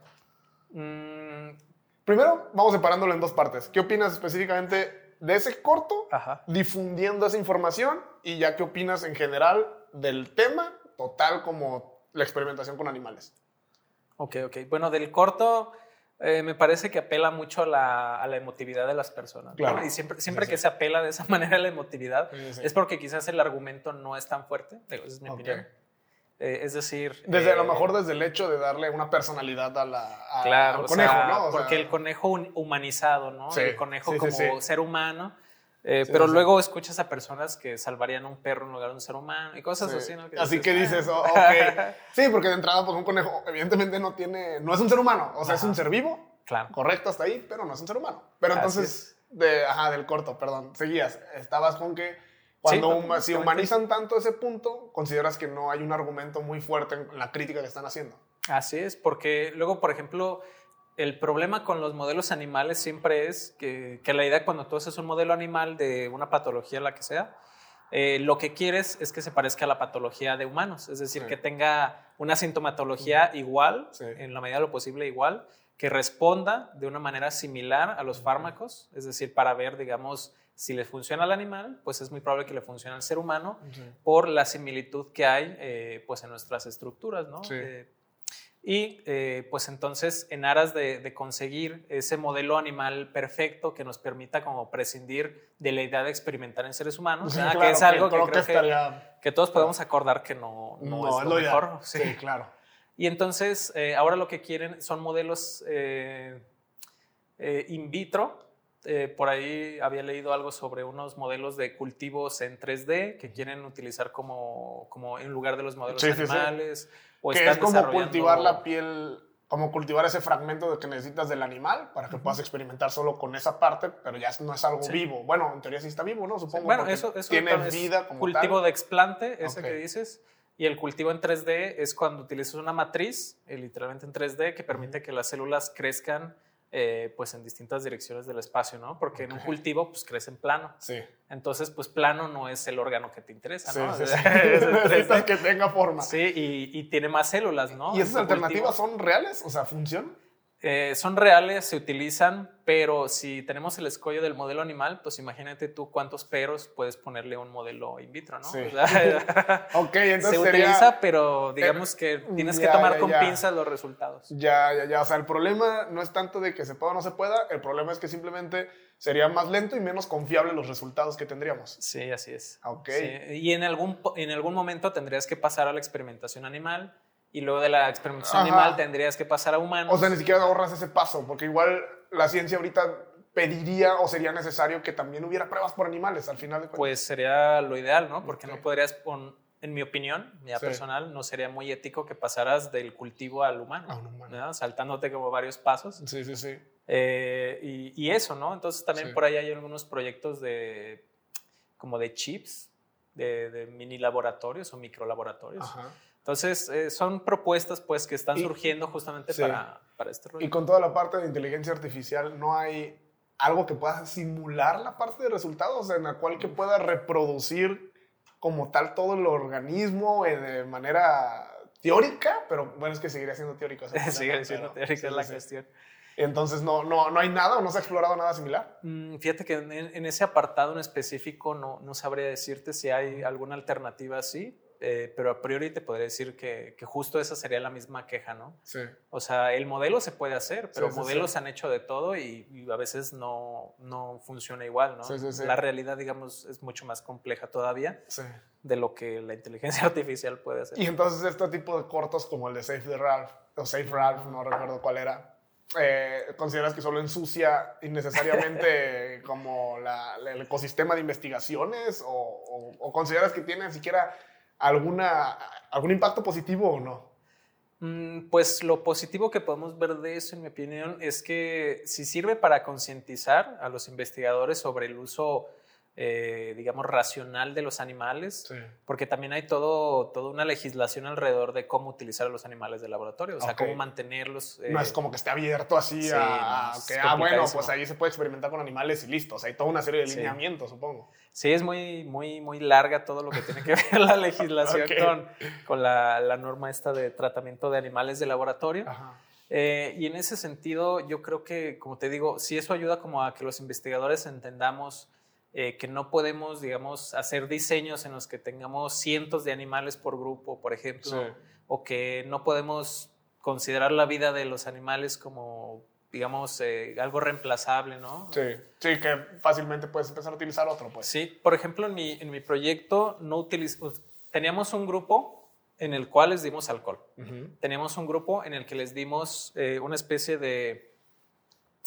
Mm. Primero, vamos separándolo en dos partes. ¿Qué opinas específicamente de ese corto, difundiendo esa información y ya qué opinas en general del tema total como la experimentación con animales. Ok, ok. Bueno, del corto eh, me parece que apela mucho a la, a la emotividad de las personas. Claro. Y siempre, siempre que se apela de esa [LAUGHS] manera a la emotividad es porque quizás el argumento no es tan fuerte. Es mi opinión. Eh, es decir. Desde a lo eh, mejor desde el hecho de darle una personalidad a la, al conejo, ¿no? porque el conejo humanizado, ¿no? el conejo como ser humano. Eh, pero luego escuchas a personas que salvarían a un perro en lugar de un ser humano y cosas así, ¿no? así que dices, oh, ok. [LAUGHS] sí, porque de entrada, pues un conejo evidentemente no tiene, no es un ser humano, o sea, es un ser vivo. Claro. Correcto hasta ahí, pero no es un ser humano. Pero entonces, de, ajá, del corto, perdón, seguías. Estabas con que cuando si humanizan tanto ese punto, consideras que no hay un argumento muy fuerte en la crítica que están haciendo. Así es, porque luego, por ejemplo, el problema con los modelos animales siempre es que, que la idea cuando tú haces un modelo animal de una patología, la que sea, eh, lo que quieres es que se parezca a la patología de humanos, es decir, que tenga una sintomatología igual, en la medida de lo posible igual, que responda de una manera similar a los fármacos, es decir, para ver, digamos, si le funciona al animal, pues es muy probable que le funcione al ser humano por la similitud que hay eh, pues en nuestras estructuras, ¿no? Eh, Y eh, pues entonces, en aras de, conseguir ese modelo animal perfecto que nos permita como prescindir de la idea de experimentar en seres humanos, que es algo que, creo que, todos podemos acordar que no, no, es lo, mejor. Sí. claro. Y entonces, ahora lo que quieren son modelos in vitro. Por ahí había leído algo sobre unos modelos de cultivos en 3D que quieren utilizar como, como en lugar de los modelos animales que es como cultivar la piel, como cultivar ese fragmento de que necesitas del animal para que puedas experimentar solo con esa parte, pero ya no es algo vivo. Bueno, en teoría sí está vivo, ¿no? Supongo. Bueno, eso, eso tiene vida como cultivo de explante, ese que dices. Y el cultivo en 3D es cuando utilizas una matriz, eh, literalmente en 3D, que permite que las células crezcan eh, pues en distintas direcciones del espacio, ¿no? Porque en un cultivo pues crece en plano. Sí. Entonces pues plano no es el órgano que te interesa, ¿no? Sí, sí, [LAUGHS] [LAUGHS] Necesitas que tenga forma. Sí, y, tiene más células, ¿no? ¿Y esas alternativas son reales? O sea, ¿funcionan? Eh, son reales, se utilizan, pero si tenemos el escollo del modelo animal, pues imagínate tú cuántos peros puedes ponerle a un modelo in vitro, ¿no? Sí. [LAUGHS] ok, entonces Se utiliza, pero digamos que tienes que tomar con pinzas los resultados. Ya, ya, ya. O sea, el problema no es tanto de que se pueda o no se pueda, el problema es que simplemente sería más lento y menos confiable los resultados que tendríamos. Sí, así es. Ok. Y en algún, en algún momento tendrías que pasar a la experimentación animal y luego de la experimentación animal tendrías que pasar a humanos. O sea, ni siquiera ahorras ese paso, porque igual la ciencia ahorita pediría o sería necesario que también hubiera pruebas por animales al final de cuentas. Pues sería lo ideal, ¿no? Porque no podrías, en mi opinión, mi personal, no sería muy ético que pasaras del cultivo al humano, humano. saltándote como varios pasos. Sí, sí, sí. Eh, y, y, eso, ¿no? Entonces también por ahí hay algunos proyectos de como de chips, de, de mini laboratorios o micro laboratorios. Ajá entonces, eh, son propuestas pues que están surgiendo justamente para, para este rollo. Y con toda la parte de inteligencia artificial, ¿no hay algo que pueda simular la parte de resultados en la cual que pueda reproducir como tal todo el organismo eh, de manera teórica? Pero bueno, es que seguiría siendo teórico. [LAUGHS] Sigue siendo teórica es la cuestión. Entonces, no, no, no hay nada o no se ha explorado nada similar. Mm, fíjate que en, en, ese apartado en específico no, no sabría decirte si hay alguna alternativa así, eh, pero a priori te podría decir que, que, justo esa sería la misma queja, ¿no? Sí. O sea, el modelo se puede hacer, pero modelos se han hecho de todo y, a veces no, no, funciona igual, ¿no? La realidad, digamos, es mucho más compleja todavía de lo que la inteligencia [LAUGHS] artificial puede hacer. Y entonces este tipo de cortos como el de Safe de Ralph, o Safe Ralph, no recuerdo cuál era, eh, ¿consideras que solo ensucia innecesariamente como la, el ecosistema de investigaciones o, o, o consideras que tiene siquiera alguna, algún impacto positivo o no? Mm, pues lo positivo que podemos ver de eso, en mi opinión, es que si sirve para concientizar a los investigadores sobre el uso eh, digamos, racional de los animales, porque también hay todo, toda una legislación alrededor de cómo utilizar a los animales de laboratorio, o sea, cómo mantenerlos. no es eh, como que esté abierto así a, que, ah, bueno, pues ahí se puede experimentar con animales y listo, o sea, hay toda una serie de lineamientos, supongo. Sí, es muy, muy, muy larga todo lo que tiene que [LAUGHS] ver la legislación [LAUGHS] con, con la, la, norma esta de tratamiento de animales de laboratorio. Eh, y en ese sentido, yo creo que, como te digo, sí eso ayuda como a que los investigadores entendamos eh, que no podemos, digamos, hacer diseños en los que tengamos cientos de animales por grupo, por ejemplo, o que no podemos considerar la vida de los animales como, digamos, eh, algo reemplazable, ¿no? Sí, sí, que fácilmente puedes empezar a utilizar otro, pues. Sí, por ejemplo, en mi, en mi proyecto no utilizamos, teníamos un grupo en el cual les dimos alcohol. Teníamos un grupo en el que les dimos eh, una especie de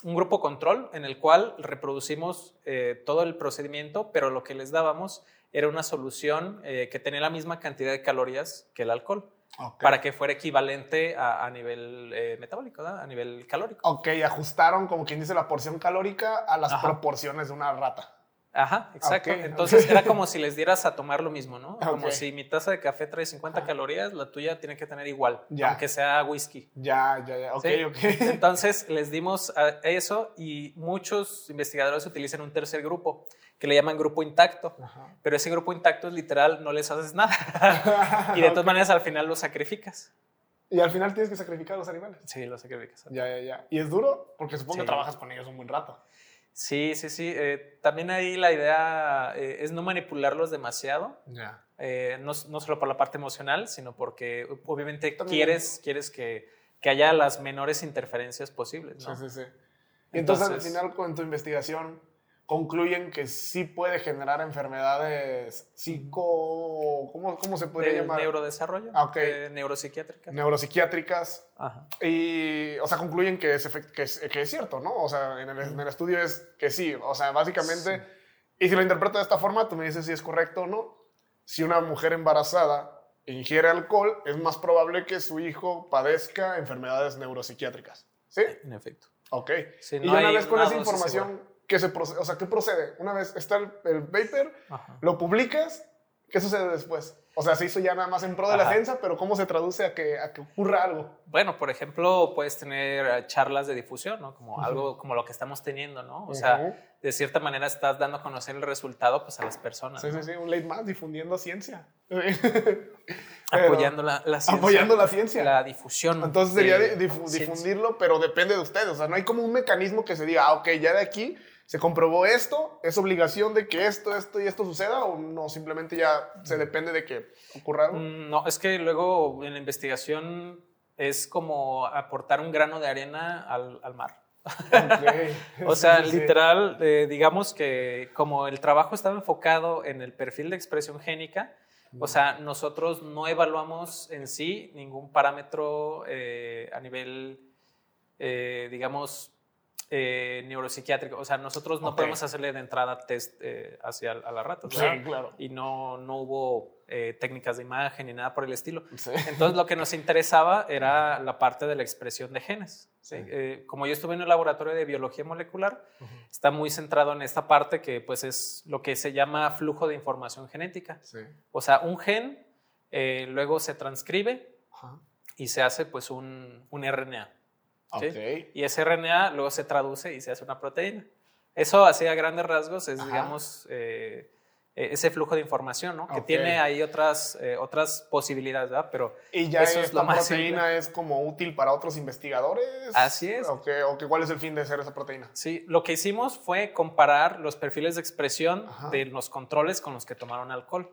un grupo control en el cual reproducimos eh, todo el procedimiento, pero lo que les dábamos era una solución eh, que tenía la misma cantidad de calorías que el alcohol. Para que fuera equivalente a, nivel eh, metabólico, a nivel calórico. Ok, ajustaron, como quien dice, la porción calórica a las proporciones de una rata. Ajá, exacto. Entonces era como [LAUGHS] si les dieras a tomar lo mismo, ¿no? Como si mi taza de café trae 50 calorías, la tuya tiene que tener igual, aunque sea whisky. Ya, ya, ya. Ok, ok. Entonces les dimos eso y muchos investigadores utilizan un tercer grupo que le llaman grupo intacto. Pero ese grupo intacto es literal, no les haces nada. [LAUGHS] y de todas maneras al final los sacrificas. Y al final tienes que sacrificar a los animales. Sí, los sacrificas. Ya, ya, ya. ¿Y es duro? Porque supongo que trabajas con ellos un buen rato. Sí, sí, sí. Eh, también ahí la idea eh, es no manipularlos demasiado. Eh, no, no, solo por la parte emocional, sino porque obviamente quieres, quieres que, que haya las menores interferencias posibles. ¿no? Sí, sí, sí. Y entonces, al final, con tu investigación, concluyen que sí puede generar enfermedades psico... ¿Cómo, cómo se podría llamar? Neurodesarrollo. Ah, eh, neuropsiquiátricas. Neuropsiquiátricas. Ajá. Y, o sea, concluyen que es, que es, que es cierto, ¿no? O sea, en el, en el, estudio es que sí. O sea, básicamente... Y si lo interpreto de esta forma, tú me dices si es correcto o no. Si una mujer embarazada ingiere alcohol, es más probable que su hijo padezca enfermedades neuropsiquiátricas. ¿Sí? En efecto. Ok. y una vez con esa información, ¿qué, se procede? O sea, ¿qué procede? Una vez está el, el paper, lo publicas, ¿qué sucede después? O sea, se hizo ya nada más en pro de la ciencia, pero ¿cómo se traduce a que, a que ocurra algo? Bueno, por ejemplo, puedes tener eh, charlas de difusión, ¿no? Como algo como lo que estamos teniendo, ¿no? O sea, de cierta manera estás dando a conocer el resultado pues, a las personas. Sí, sí, sí, un late más difundiendo ciencia. [LAUGHS] apoyando la, ciencia. Apoyando la ciencia. La difusión. Entonces sería difundirlo, pero depende de ustedes. O sea, no hay como un mecanismo que se diga, ah, ok, ya de aquí se comprobó esto, es obligación de que esto, esto y esto suceda o no, simplemente ya se depende de que ocurra algo. Mm, no, es que luego en la investigación es como aportar un grano de arena al, al mar. [LAUGHS] o sea, [LAUGHS] literal, eh, digamos que como el trabajo estaba enfocado en el perfil de expresión génica, o sea, nosotros no evaluamos en sí ningún parámetro eh, a nivel, eh, digamos, eh, neuropsiquiátrico. O sea, nosotros no podemos hacerle de entrada test eh, hacia a la rata. Sí, claro. Y no, no hubo eh, técnicas de imagen ni nada por el estilo. Entonces, lo que nos interesaba era la parte de la expresión de genes. como yo estuve en el laboratorio de biología molecular, está muy centrado en esta parte que pues es lo que se llama flujo de información genética. O sea, un gen luego se transcribe y se hace pues un, un RNA. Y ese RNA luego se traduce y se hace una proteína. Eso, así a grandes rasgos, es, digamos, eh, e-, ese flujo de información, ¿no? Que tiene ahí otras, eh, otras posibilidades, ¿verdad? Pero ¿Y ya eso esta proteína es como útil para otros investigadores? Así es. ¿O, qué, ¿O cuál es el fin de hacer esa proteína? Sí, lo que hicimos fue comparar los perfiles de expresión de los controles con los que tomaron alcohol.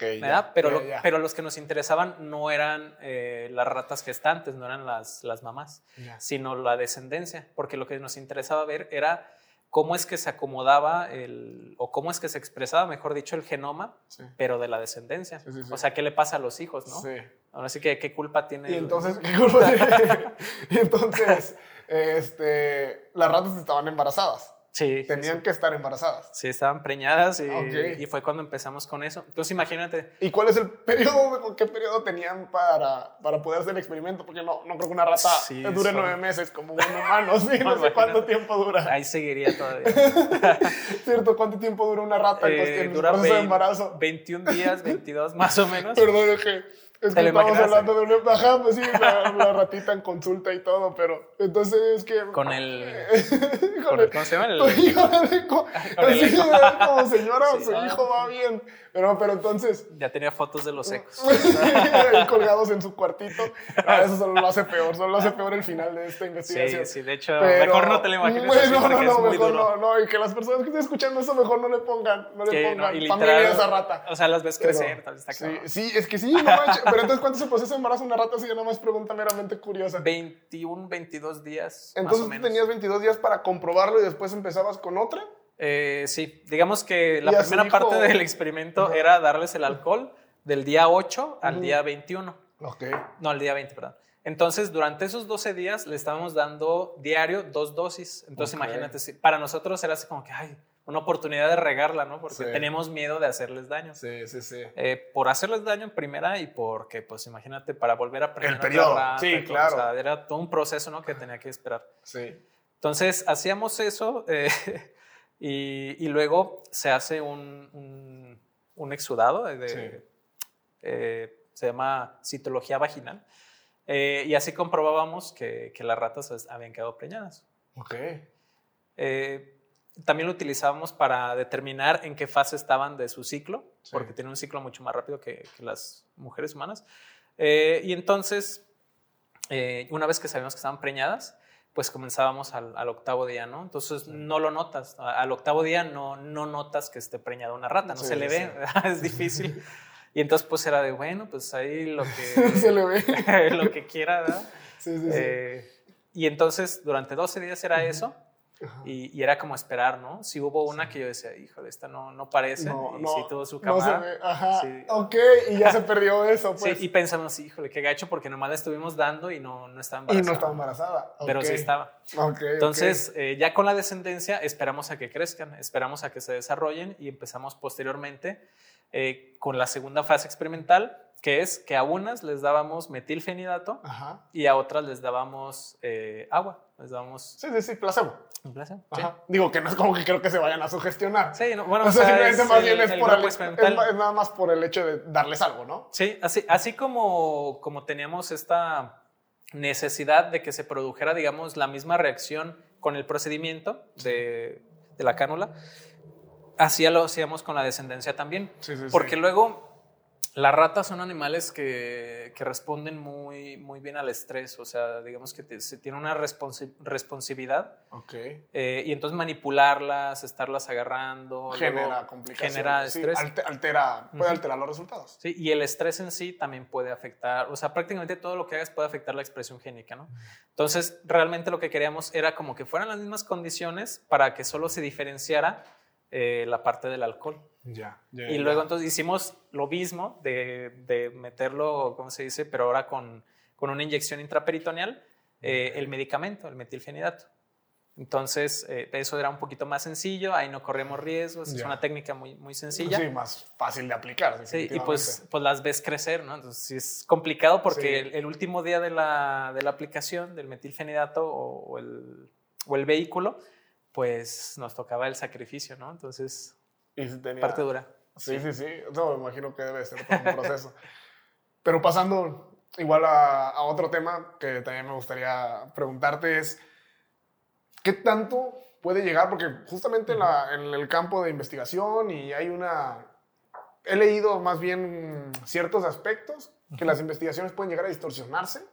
¿Verdad? pero, pero los que nos interesaban no eran eh, las ratas gestantes, no eran las, las mamás, sino la descendencia, porque lo que nos interesaba ver era cómo es que se acomodaba el, o cómo es que se expresaba, mejor dicho, el genoma, pero de la descendencia. o sea, ¿qué le pasa a los hijos, no? Sí. Ahora sí que, ¿qué culpa tiene? Y entonces, [LAUGHS] ¿qué culpa tiene? y [LAUGHS] entonces, este, las ratas estaban embarazadas. Sí. Tenían que estar embarazadas. Sí, estaban preñadas y, y, fue cuando empezamos con eso. Entonces imagínate. ¿Y cuál es el periodo, qué periodo tenían para, para poder hacer el experimento? Porque no, no creo que una rata dure nueve meses como un humano, [LAUGHS] ¿sí? No, sé cuánto tiempo dura. Ahí seguiría todavía. [LAUGHS] ¿Cierto? ¿Cuánto tiempo dura una rata eh, en, el proceso de embarazo? 21 días, 22 más o menos. [LAUGHS] Perdón, que es que estamos hablando de una. Ajá, pues sí, la, ratita en consulta y todo, pero entonces es que. Con el. [LAUGHS] con el ¿Cómo se llama? El, hijo, [LAUGHS] así, como señora, su hijo va bien. Pero, pero entonces. Ya tenía fotos de los ecos. [LAUGHS] colgados en su cuartito. Ah, eso solo lo hace peor, solo lo hace peor el final de esta investigación. Sí, sí, de hecho, mejor no te lo imagines. Bueno, no, no, mejor no, no. Y que las personas que estén escuchando eso, mejor no le pongan, no le pongan no, familia a esa rata. O sea, las ves crecer, tal está sí, sí, es que sí, no manches. Pero entonces, ¿cuánto se procesa embarazo una rata? Si yo nada más pregunta meramente curiosa. 21, 22 días. Entonces, tú tenías 22 días para comprobarlo y después empezabas con otra. Eh, sí, digamos que la primera parte del experimento era darles el alcohol del día 8 al día 21. Ok. No, al día 20, perdón. Entonces, durante esos 12 días le estábamos dando diario dos dosis. Entonces, imagínate, para nosotros era así como que, ay, una oportunidad de regarla, ¿no? Porque teníamos miedo de hacerles daño. Sí, sí, sí. Eh, por hacerles daño en primera y porque, pues imagínate, para volver a aprender. El periodo, sí, claro. O sea, era todo un proceso, ¿no? Que tenía que esperar. Sí. Entonces, hacíamos eso. Eh, [LAUGHS] y, luego se hace un, un, exudado, de, eh, se llama citología vaginal, eh, y así comprobábamos que, que, las ratas habían quedado preñadas. Ok. Eh, también lo utilizábamos para determinar en qué fase estaban de su ciclo, porque tienen un ciclo mucho más rápido que, que las mujeres humanas. y entonces, una vez que sabíamos que estaban preñadas, pues comenzábamos al, octavo día, ¿no? Entonces no lo notas. Al octavo día no, no notas que esté preñada una rata, no se le ve, [LAUGHS] es difícil. Y entonces pues era de, bueno, pues ahí lo [LAUGHS] que, [LAUGHS] lo que quiera, ¿verdad? Sí, sí, sí. Eh, y entonces durante 12 días era eso. Y, era como esperar, ¿no? Si hubo una que yo decía, híjole, esta no, no parece, no, y sí tuvo su cámara. No Ajá, ok, y ya se perdió eso, pues. Sí, y pensamos, híjole, qué gacho, porque nomás la estuvimos dando y no, no estaba embarazada. Y no estaba embarazada. Pero sí estaba. Okay, Entonces, eh, ya con la descendencia, esperamos a que crezcan, esperamos a que se desarrollen y empezamos posteriormente eh, con la segunda fase experimental, que es que a unas les dábamos metilfenidato y a otras les dábamos eh, agua. Les dábamos... Sí, sí, sí, placebo. Un placebo. Digo que no es como que creo que se vayan a sugestionar. Sí, bueno, o sea, simplemente más bien es, por el, es, nada más por el hecho de darles algo, ¿no? Sí, así, así como, como teníamos esta necesidad de que se produjera, digamos, la misma reacción con el procedimiento de, de la cánula, así lo hacíamos con la descendencia también. Sí, sí, porque luego las ratas son animales que, que, responden muy, muy bien al estrés, o sea, digamos que se tiene una responsividad. Ok. Eh, y entonces manipularlas, estarlas agarrando. Genera complicaciones. Genera estrés. altera, puede alterar los resultados. Sí, y el estrés en sí también puede afectar, o sea, prácticamente todo lo que hagas puede afectar la expresión génica, ¿no? Entonces, realmente lo que queríamos era como que fueran las mismas condiciones para que solo se diferenciara eh, la parte del alcohol. Ya. y luego entonces hicimos lo mismo de, de, meterlo, ¿cómo se dice? Pero ahora con, con una inyección intraperitoneal, eh, el medicamento, el metilfenidato. Entonces, eh, eso era un poquito más sencillo, ahí no corremos riesgos, es una técnica muy, muy sencilla. Sí, más fácil de aplicar. Sí, y pues, pues las ves crecer, ¿no? Entonces, sí es complicado porque el, último día de la, de la aplicación del metilfenidato o, el, o el vehículo, pues nos tocaba el sacrificio, ¿no? Entonces, parte dura. Sí, sí, sí. No, me imagino que debe ser todo un [LAUGHS] proceso. Pero pasando igual a, otro tema que también me gustaría preguntarte es, ¿qué tanto puede llegar? Porque justamente en, en el campo de investigación y hay una... He leído más bien ciertos aspectos que las investigaciones pueden llegar a distorsionarse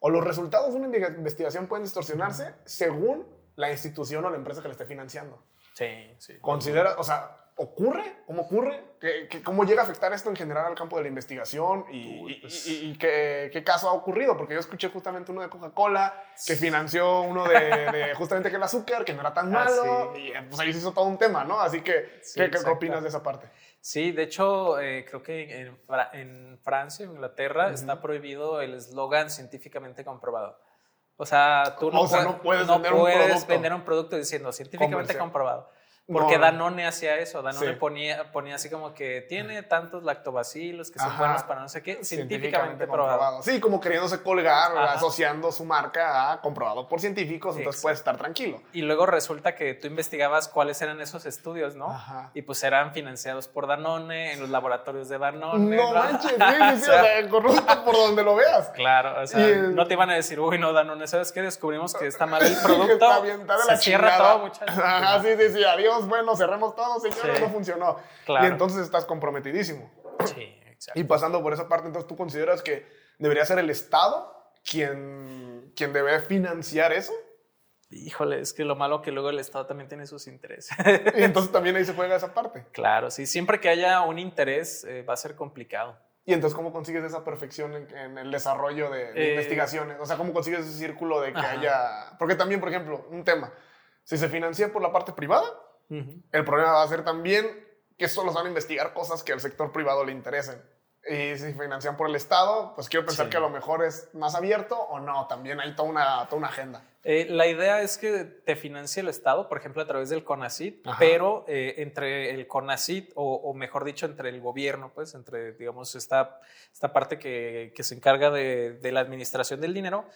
o los resultados de una investigación pueden distorsionarse según la institución o la empresa que le esté financiando. Sí, sí. Considera, o sea, ¿ocurre? ¿Cómo ocurre? ¿Qué, cómo llega a afectar esto en general al campo de la investigación? ¿Y, pues. y, qué, qué, caso ha ocurrido? Porque yo escuché justamente uno de Coca-Cola que financió uno de, [LAUGHS] justamente que el azúcar, que no era tan ah, malo. Y pues ahí se hizo todo un tema, ¿no? Así que, ¿qué, ¿qué, opinas de esa parte? Sí, de hecho, eh, creo que en, en, Francia, en Inglaterra, está prohibido el eslogan científicamente comprobado. O sea, tú no, puedes, vender, un producto diciendo científicamente comprobado. Porque Danone hacía eso, Danone ponía, ponía así como que tiene tantos lactobacilos que son buenos para no sé qué, científicamente, probado. Sí, como queriéndose colgar, asociando su marca a comprobado por científicos, entonces puedes estar tranquilo. Y luego resulta que tú investigabas cuáles eran esos estudios, ¿no? Y pues eran financiados por Danone, en los laboratorios de Danone. No manches, sí, sí, [LAUGHS] sí, o sea, corrupto por donde lo veas. Claro, o sea, no te iban a decir, uy, no, Danone, ¿sabes qué? Descubrimos que está mal el [LAUGHS] producto. está bien, está de Se cierra todo, muchachos. Ajá, sí, sí, sí, adiós bueno, cerremos todo, señores, no funcionó. Y entonces estás comprometidísimo. Sí, exacto. Y pasando por esa parte, entonces tú consideras que debería ser el Estado quien, quien debe financiar eso. Híjole, es que lo malo que luego el Estado también tiene sus intereses. y entonces también ahí se juega esa parte. Claro, sí, siempre que haya un interés eh, va a ser complicado. Y entonces, ¿cómo consigues esa perfección en, el desarrollo de, eh, investigaciones? O sea, ¿cómo consigues ese círculo de que haya... Porque también, por ejemplo, un tema, si se financia por la parte privada, el problema va a ser también que solo van a investigar cosas que al sector privado le interesen. Y si financian por el Estado, pues quiero pensar que a lo mejor es más abierto o no, también hay toda una, toda una agenda. Eh, la idea es que te financie el Estado, por ejemplo, a través del CONACIT, pero eh, entre el CONACIT, o, mejor dicho, entre el gobierno, pues, entre, digamos, esta, esta parte que, que se encarga de, de, la administración del dinero,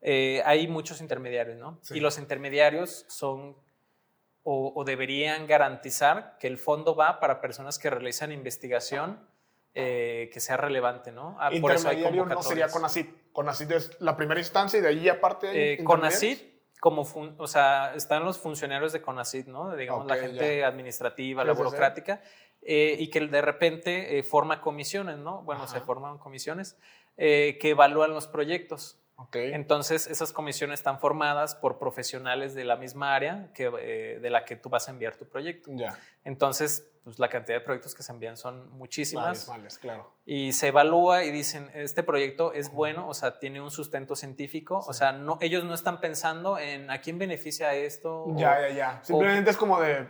eh, hay muchos intermediarios, ¿no? Y los intermediarios son o, deberían garantizar que el fondo va para personas que realizan investigación eh, que sea relevante, ¿no? Ah, por eso hay no sería CONACIT. CONACIT es la primera instancia y de ahí aparte. Eh, CONACIT, como, o sea, están los funcionarios de CONACIT, ¿no? Digamos, la gente administrativa, la burocrática, eh, y que de repente forma comisiones, ¿no? Bueno, se forman comisiones que evalúan los proyectos. Entonces, esas comisiones están formadas por profesionales de la misma área que, eh, de la que tú vas a enviar tu proyecto. Entonces, pues la cantidad de proyectos que se envían son muchísimas. Vales, claro. Y se evalúa y dicen, este proyecto es bueno, o sea, tiene un sustento científico, o sea, no, ellos no están pensando en a quién beneficia esto. Ya, ya, ya. Simplemente es como de,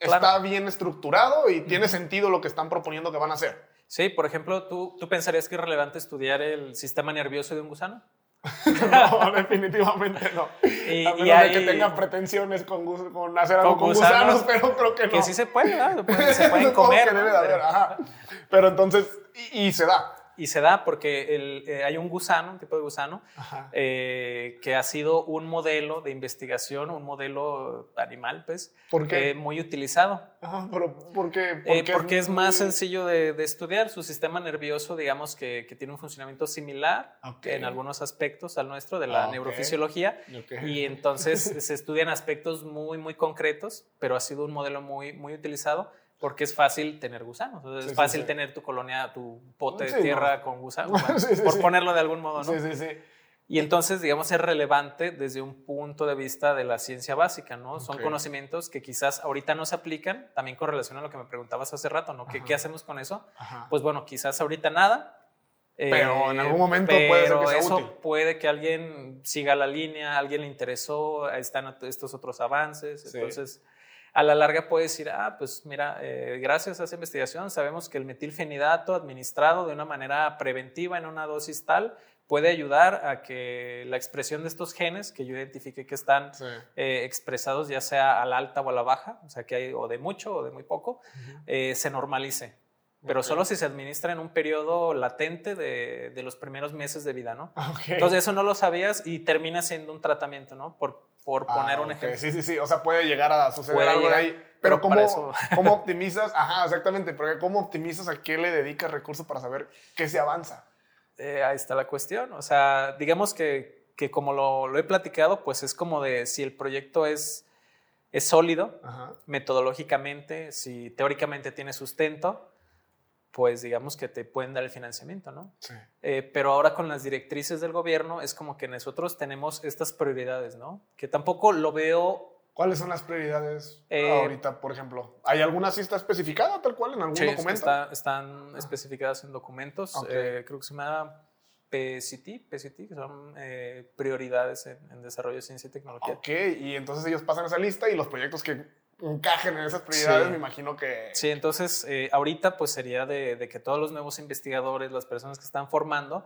está bien estructurado y tiene sentido lo que están proponiendo que van a hacer. Sí, por ejemplo, ¿tú, ¿tú pensarías que es relevante estudiar el sistema nervioso de un gusano? [LAUGHS] no, definitivamente no. Y, a menos de que tengan pretensiones con, con hacer algo con, gusanos, [LAUGHS] pero creo que no. Que sí se puede, ¿verdad? Se [LAUGHS] pueden comer. Que debe de haber, ajá. Pero entonces, y se da y se da porque el, eh, hay un gusano, un tipo de gusano, eh, que ha sido un modelo de investigación, un modelo animal, pues, ¿Por qué? Eh, muy utilizado. Ajá, pero ¿por qué? porque es, más sencillo de, estudiar. Su sistema nervioso, digamos que, que tiene un funcionamiento similar en algunos aspectos al nuestro de la ah, neurofisiología. Y entonces [LAUGHS] se estudian aspectos muy, muy concretos, pero ha sido un modelo muy, muy utilizado porque es fácil tener gusanos. es fácil tener tu colonia, tu pote de tierra con gusanos, [LAUGHS] por ponerlo de algún modo, ¿no? Sí, sí, sí. Y entonces, digamos, es relevante desde un punto de vista de la ciencia básica, ¿no? Son conocimientos que quizás ahorita no se aplican, también con relación a lo que me preguntabas hace rato, ¿no? ¿Qué, ¿Qué, hacemos con eso? Pues bueno, quizás ahorita nada. Pero en algún momento puede ser que sea eso puede que alguien siga la línea, alguien le interesó, están estos otros avances, entonces a la larga puede decir, ah, pues mira, eh, gracias a esa investigación sabemos que el metilfenidato administrado de una manera preventiva en una dosis tal puede ayudar a que la expresión de estos genes que yo identifique que están eh, expresados ya sea a la alta o a la baja, o sea que hay o de mucho o de muy poco, eh, se normalice. Pero solo si se administra en un periodo latente de, de los primeros meses de vida, ¿no? Entonces eso no lo sabías y termina siendo un tratamiento, ¿no? Por, por ah, poner un ejemplo. Sí, sí, sí. O sea, puede llegar a suceder algo ahí. Pero, ¿cómo, [LAUGHS] ¿cómo optimizas? Ajá, exactamente. Porque ¿cómo optimizas a qué le dedicas recursos para saber qué se avanza? Eh, ahí está la cuestión. O sea, digamos que, que como lo, lo, he platicado, pues es como de si el proyecto es, es sólido, metodológicamente, si teóricamente tiene sustento, pues digamos que te pueden dar el financiamiento, ¿no? Sí. Eh, pero ahora con las directrices del gobierno es como que nosotros tenemos estas prioridades, ¿no? Que tampoco lo veo... ¿Cuáles son las prioridades eh, ahorita, por ejemplo? ¿Hay alguna cita especificada tal cual en algún sí, documento? están especificadas en documentos. Eh, creo que se llama PCT, PCT que son prioridades en, en, desarrollo de ciencia y tecnología. Ok, y entonces ellos pasan esa lista y los proyectos que encajen en esas prioridades, me imagino que... Sí, entonces eh, ahorita pues sería de, que todos los nuevos investigadores, las personas que están formando,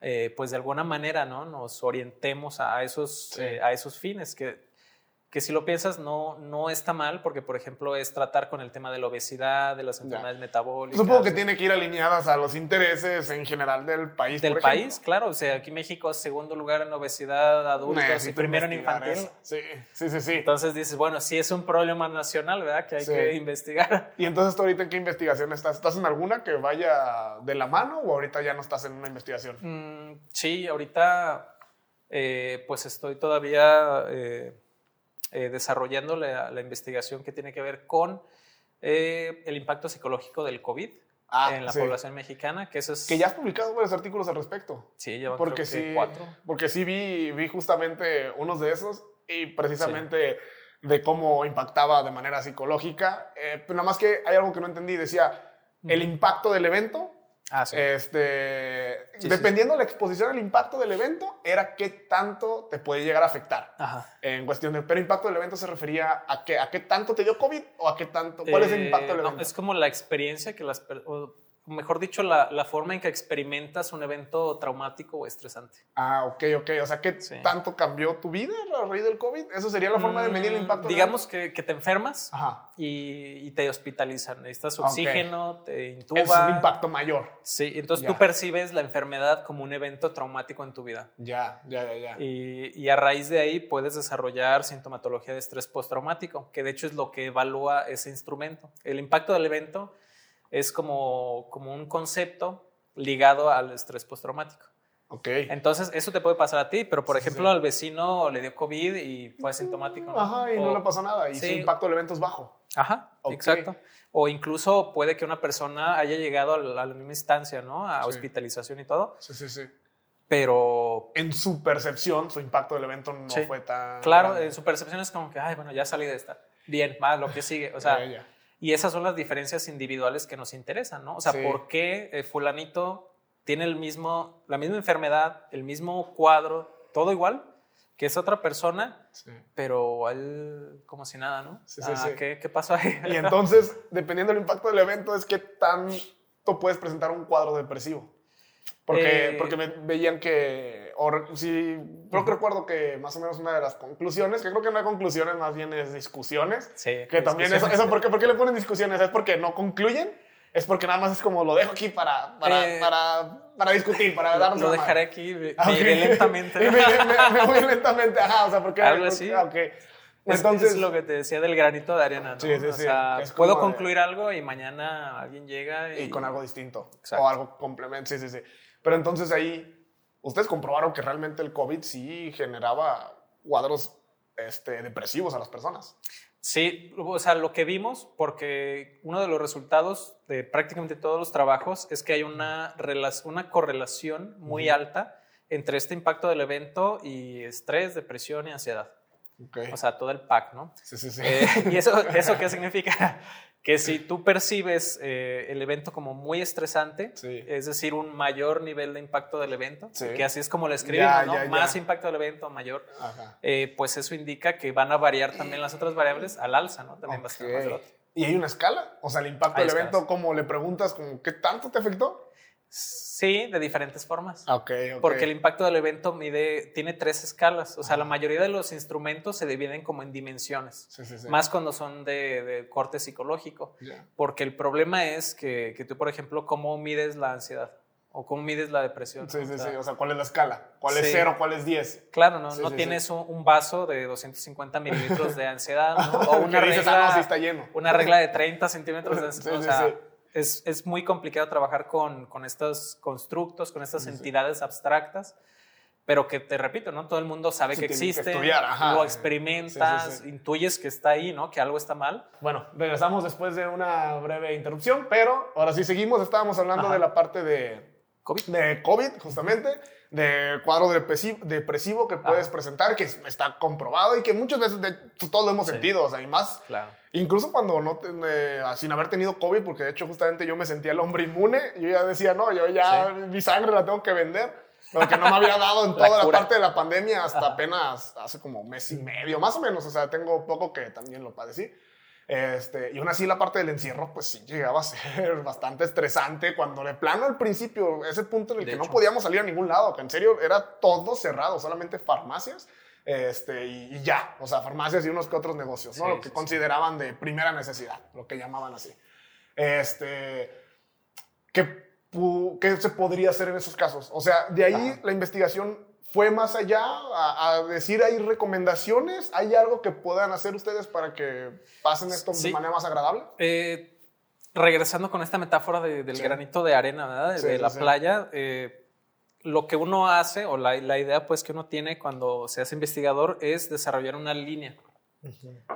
eh, pues de alguna manera ¿no? nos orientemos a esos, eh, a esos fines, que que si lo piensas no, no está mal, porque por ejemplo es tratar con el tema de la obesidad, de las enfermedades metabólicas. Supongo que tiene que ir alineadas a los intereses en general del país. Del país, claro. O sea, aquí México es segundo lugar en obesidad adulta y primero en infantil. Sí, sí, sí, sí. Entonces dices, bueno, sí es un problema nacional, ¿verdad? Que hay que [LAUGHS] investigar. Y entonces, ¿tú ahorita en qué investigación estás? ¿Estás en alguna que vaya de la mano o ahorita ya no estás en una investigación? Mm, sí, ahorita eh, pues estoy todavía... Eh, eh, desarrollando la, investigación que tiene que ver con eh, el impacto psicológico del COVID ah, en la población mexicana, que eso es... Que ya has publicado varios artículos al respecto. Sí, llevan porque creo sí, cuatro. Porque sí vi, vi justamente unos de esos y precisamente de cómo impactaba de manera psicológica. Eh, pero nada más que hay algo que no entendí. Decía, el impacto del evento Ah, sí. Este, dependiendo de la exposición al impacto del evento, era qué tanto te puede llegar a afectar. Ajá. En cuestión de, pero impacto del evento se refería a qué, a qué tanto te dio COVID o a qué tanto, ¿cuál es el impacto del eh, evento? es como la experiencia que las mejor dicho, la, la, forma en que experimentas un evento traumático o estresante. Ah, ok, ok. O sea, ¿qué tanto cambió tu vida a raíz del COVID? ¿Eso sería la forma de medir el mm, impacto? Digamos que, que, te enfermas y, y, te hospitalizan. Necesitas oxígeno, te intuban. Es un impacto mayor. Sí, entonces tú percibes la enfermedad como un evento traumático en tu vida. Ya, ya, ya, ya. Y, y a raíz de ahí puedes desarrollar sintomatología de estrés postraumático, que de hecho es lo que evalúa ese instrumento. El impacto del evento es como, como un concepto ligado al estrés postraumático. Ok. Entonces, eso te puede pasar a ti, pero por ejemplo, al vecino le dio COVID y fue asintomático. Ajá, y no le pasó nada, y su impacto del evento es bajo. Ajá, exacto. O incluso puede que una persona haya llegado a la, misma instancia, ¿no? A hospitalización y todo. Sí, sí, sí. pero... En su percepción, su impacto del evento no fue tan... Claro, en su percepción es como que, ay, bueno, ya salí de esta. Bien, más lo que sigue. O sea, y esas son las diferencias individuales que nos interesan, ¿no? O sea, ¿por qué eh, fulanito tiene el mismo, la misma enfermedad, el mismo cuadro, todo igual? que es otra persona, pero él como si nada, ¿no? Sí, sí, ah, ¿qué, ¿qué, pasó ahí? Y [LAUGHS] entonces, dependiendo del impacto del evento, es que tanto puedes presentar un cuadro depresivo. Porque, eh, porque me veían que, o sí, creo que recuerdo que más o menos una de las conclusiones, que creo que no hay conclusiones, más bien es discusiones. Sí. Que también eso, eso ¿por, qué, ¿por qué le ponen discusiones? ¿Es porque no concluyen? es porque nada más es como lo dejo aquí para, para, eh, para, para discutir, para darnos Lo dejaré aquí, me, lentamente. [LAUGHS] me, me, voy lentamente, ajá, o sea, porque... Algo así. Okay. Entonces, es, lo que te decía del granito de arena, ¿no? Sí, sí, sí. O sea, puedo concluir algo y mañana alguien llega y... y con algo distinto. Exacto. O algo complemento, sí, sí, sí. Pero entonces ahí, ustedes comprobaron que realmente el COVID sí generaba cuadros este, depresivos a las personas. Sí, o sea, lo que vimos, porque uno de los resultados de prácticamente todos los trabajos es que hay una, una correlación muy alta entre este impacto del evento y estrés, depresión y ansiedad. O sea, todo el pack, ¿no? Sí, sí, sí. Eh, ¿Y eso, eso qué significa? [LAUGHS] que si tú percibes eh, el evento como muy estresante, es decir, un mayor nivel de impacto del evento, que así es como lo escribimos, ¿no? Más impacto del evento, mayor, eh, pues eso indica que van a variar también las otras variables al alza, ¿no? También va a ser más del otro. ¿Y hay una escala? O sea, el impacto del evento, como le preguntas, como, ¿qué tanto te afectó? Sí, de diferentes formas. Okay, Porque el impacto del evento mide, tiene tres escalas. O sea, la mayoría de los instrumentos se dividen como en dimensiones. Más cuando son de, corte psicológico. Porque el problema es que, que, tú, por ejemplo, ¿cómo mides la ansiedad? ¿O cómo mides la depresión? Sí, sí, sí. O sea, ¿cuál es la escala? ¿Cuál es cero? ¿Cuál es 10? Claro, no, no tienes un, vaso de 250 mililitros de [LAUGHS] ansiedad, O una regla, ah, está lleno. una regla de 30 centímetros de [LAUGHS] ansiedad. o sea, es, es muy complicado trabajar con, con, estos constructos, con estas entidades abstractas, pero que te repito, ¿no? Todo el mundo sabe que existe, lo experimentas, intuyes que está ahí, ¿no? Que algo está mal. Bueno, regresamos después de una breve interrupción, pero ahora sí seguimos. Estábamos hablando de la parte de COVID, de COVID justamente de cuadro depresivo, que puedes presentar, que está comprobado y que muchas veces de, todos lo hemos sentido, o sea, y más, claro. incluso cuando no, sin haber tenido COVID, porque de hecho justamente yo me sentía el hombre inmune, yo ya decía, no, yo ya mi sangre la tengo que vender, lo que no me había dado en [LAUGHS] toda la, parte de la pandemia hasta apenas hace como un mes y medio, más o menos, o sea, tengo poco que también lo padecí. Este, y aún así la parte del encierro, pues sí llegaba a [LAUGHS] ser bastante estresante cuando de plano al principio, ese punto en el que no podíamos salir a ningún lado, que en serio era todo cerrado, solamente farmacias. Este, y, ya, o sea, farmacias y unos que otros negocios, ¿no? lo que consideraban de primera necesidad, lo que llamaban así. Este, ¿qué, ¿Qué se podría hacer en esos casos? O sea, de ahí la investigación fue más allá a, decir, hay recomendaciones, hay algo que puedan hacer ustedes para que pasen esto de manera más agradable. Eh, regresando con esta metáfora del granito de arena, ¿verdad? De, la playa, eh, lo que uno hace o la, la, idea pues que uno tiene cuando se hace investigador es desarrollar una línea.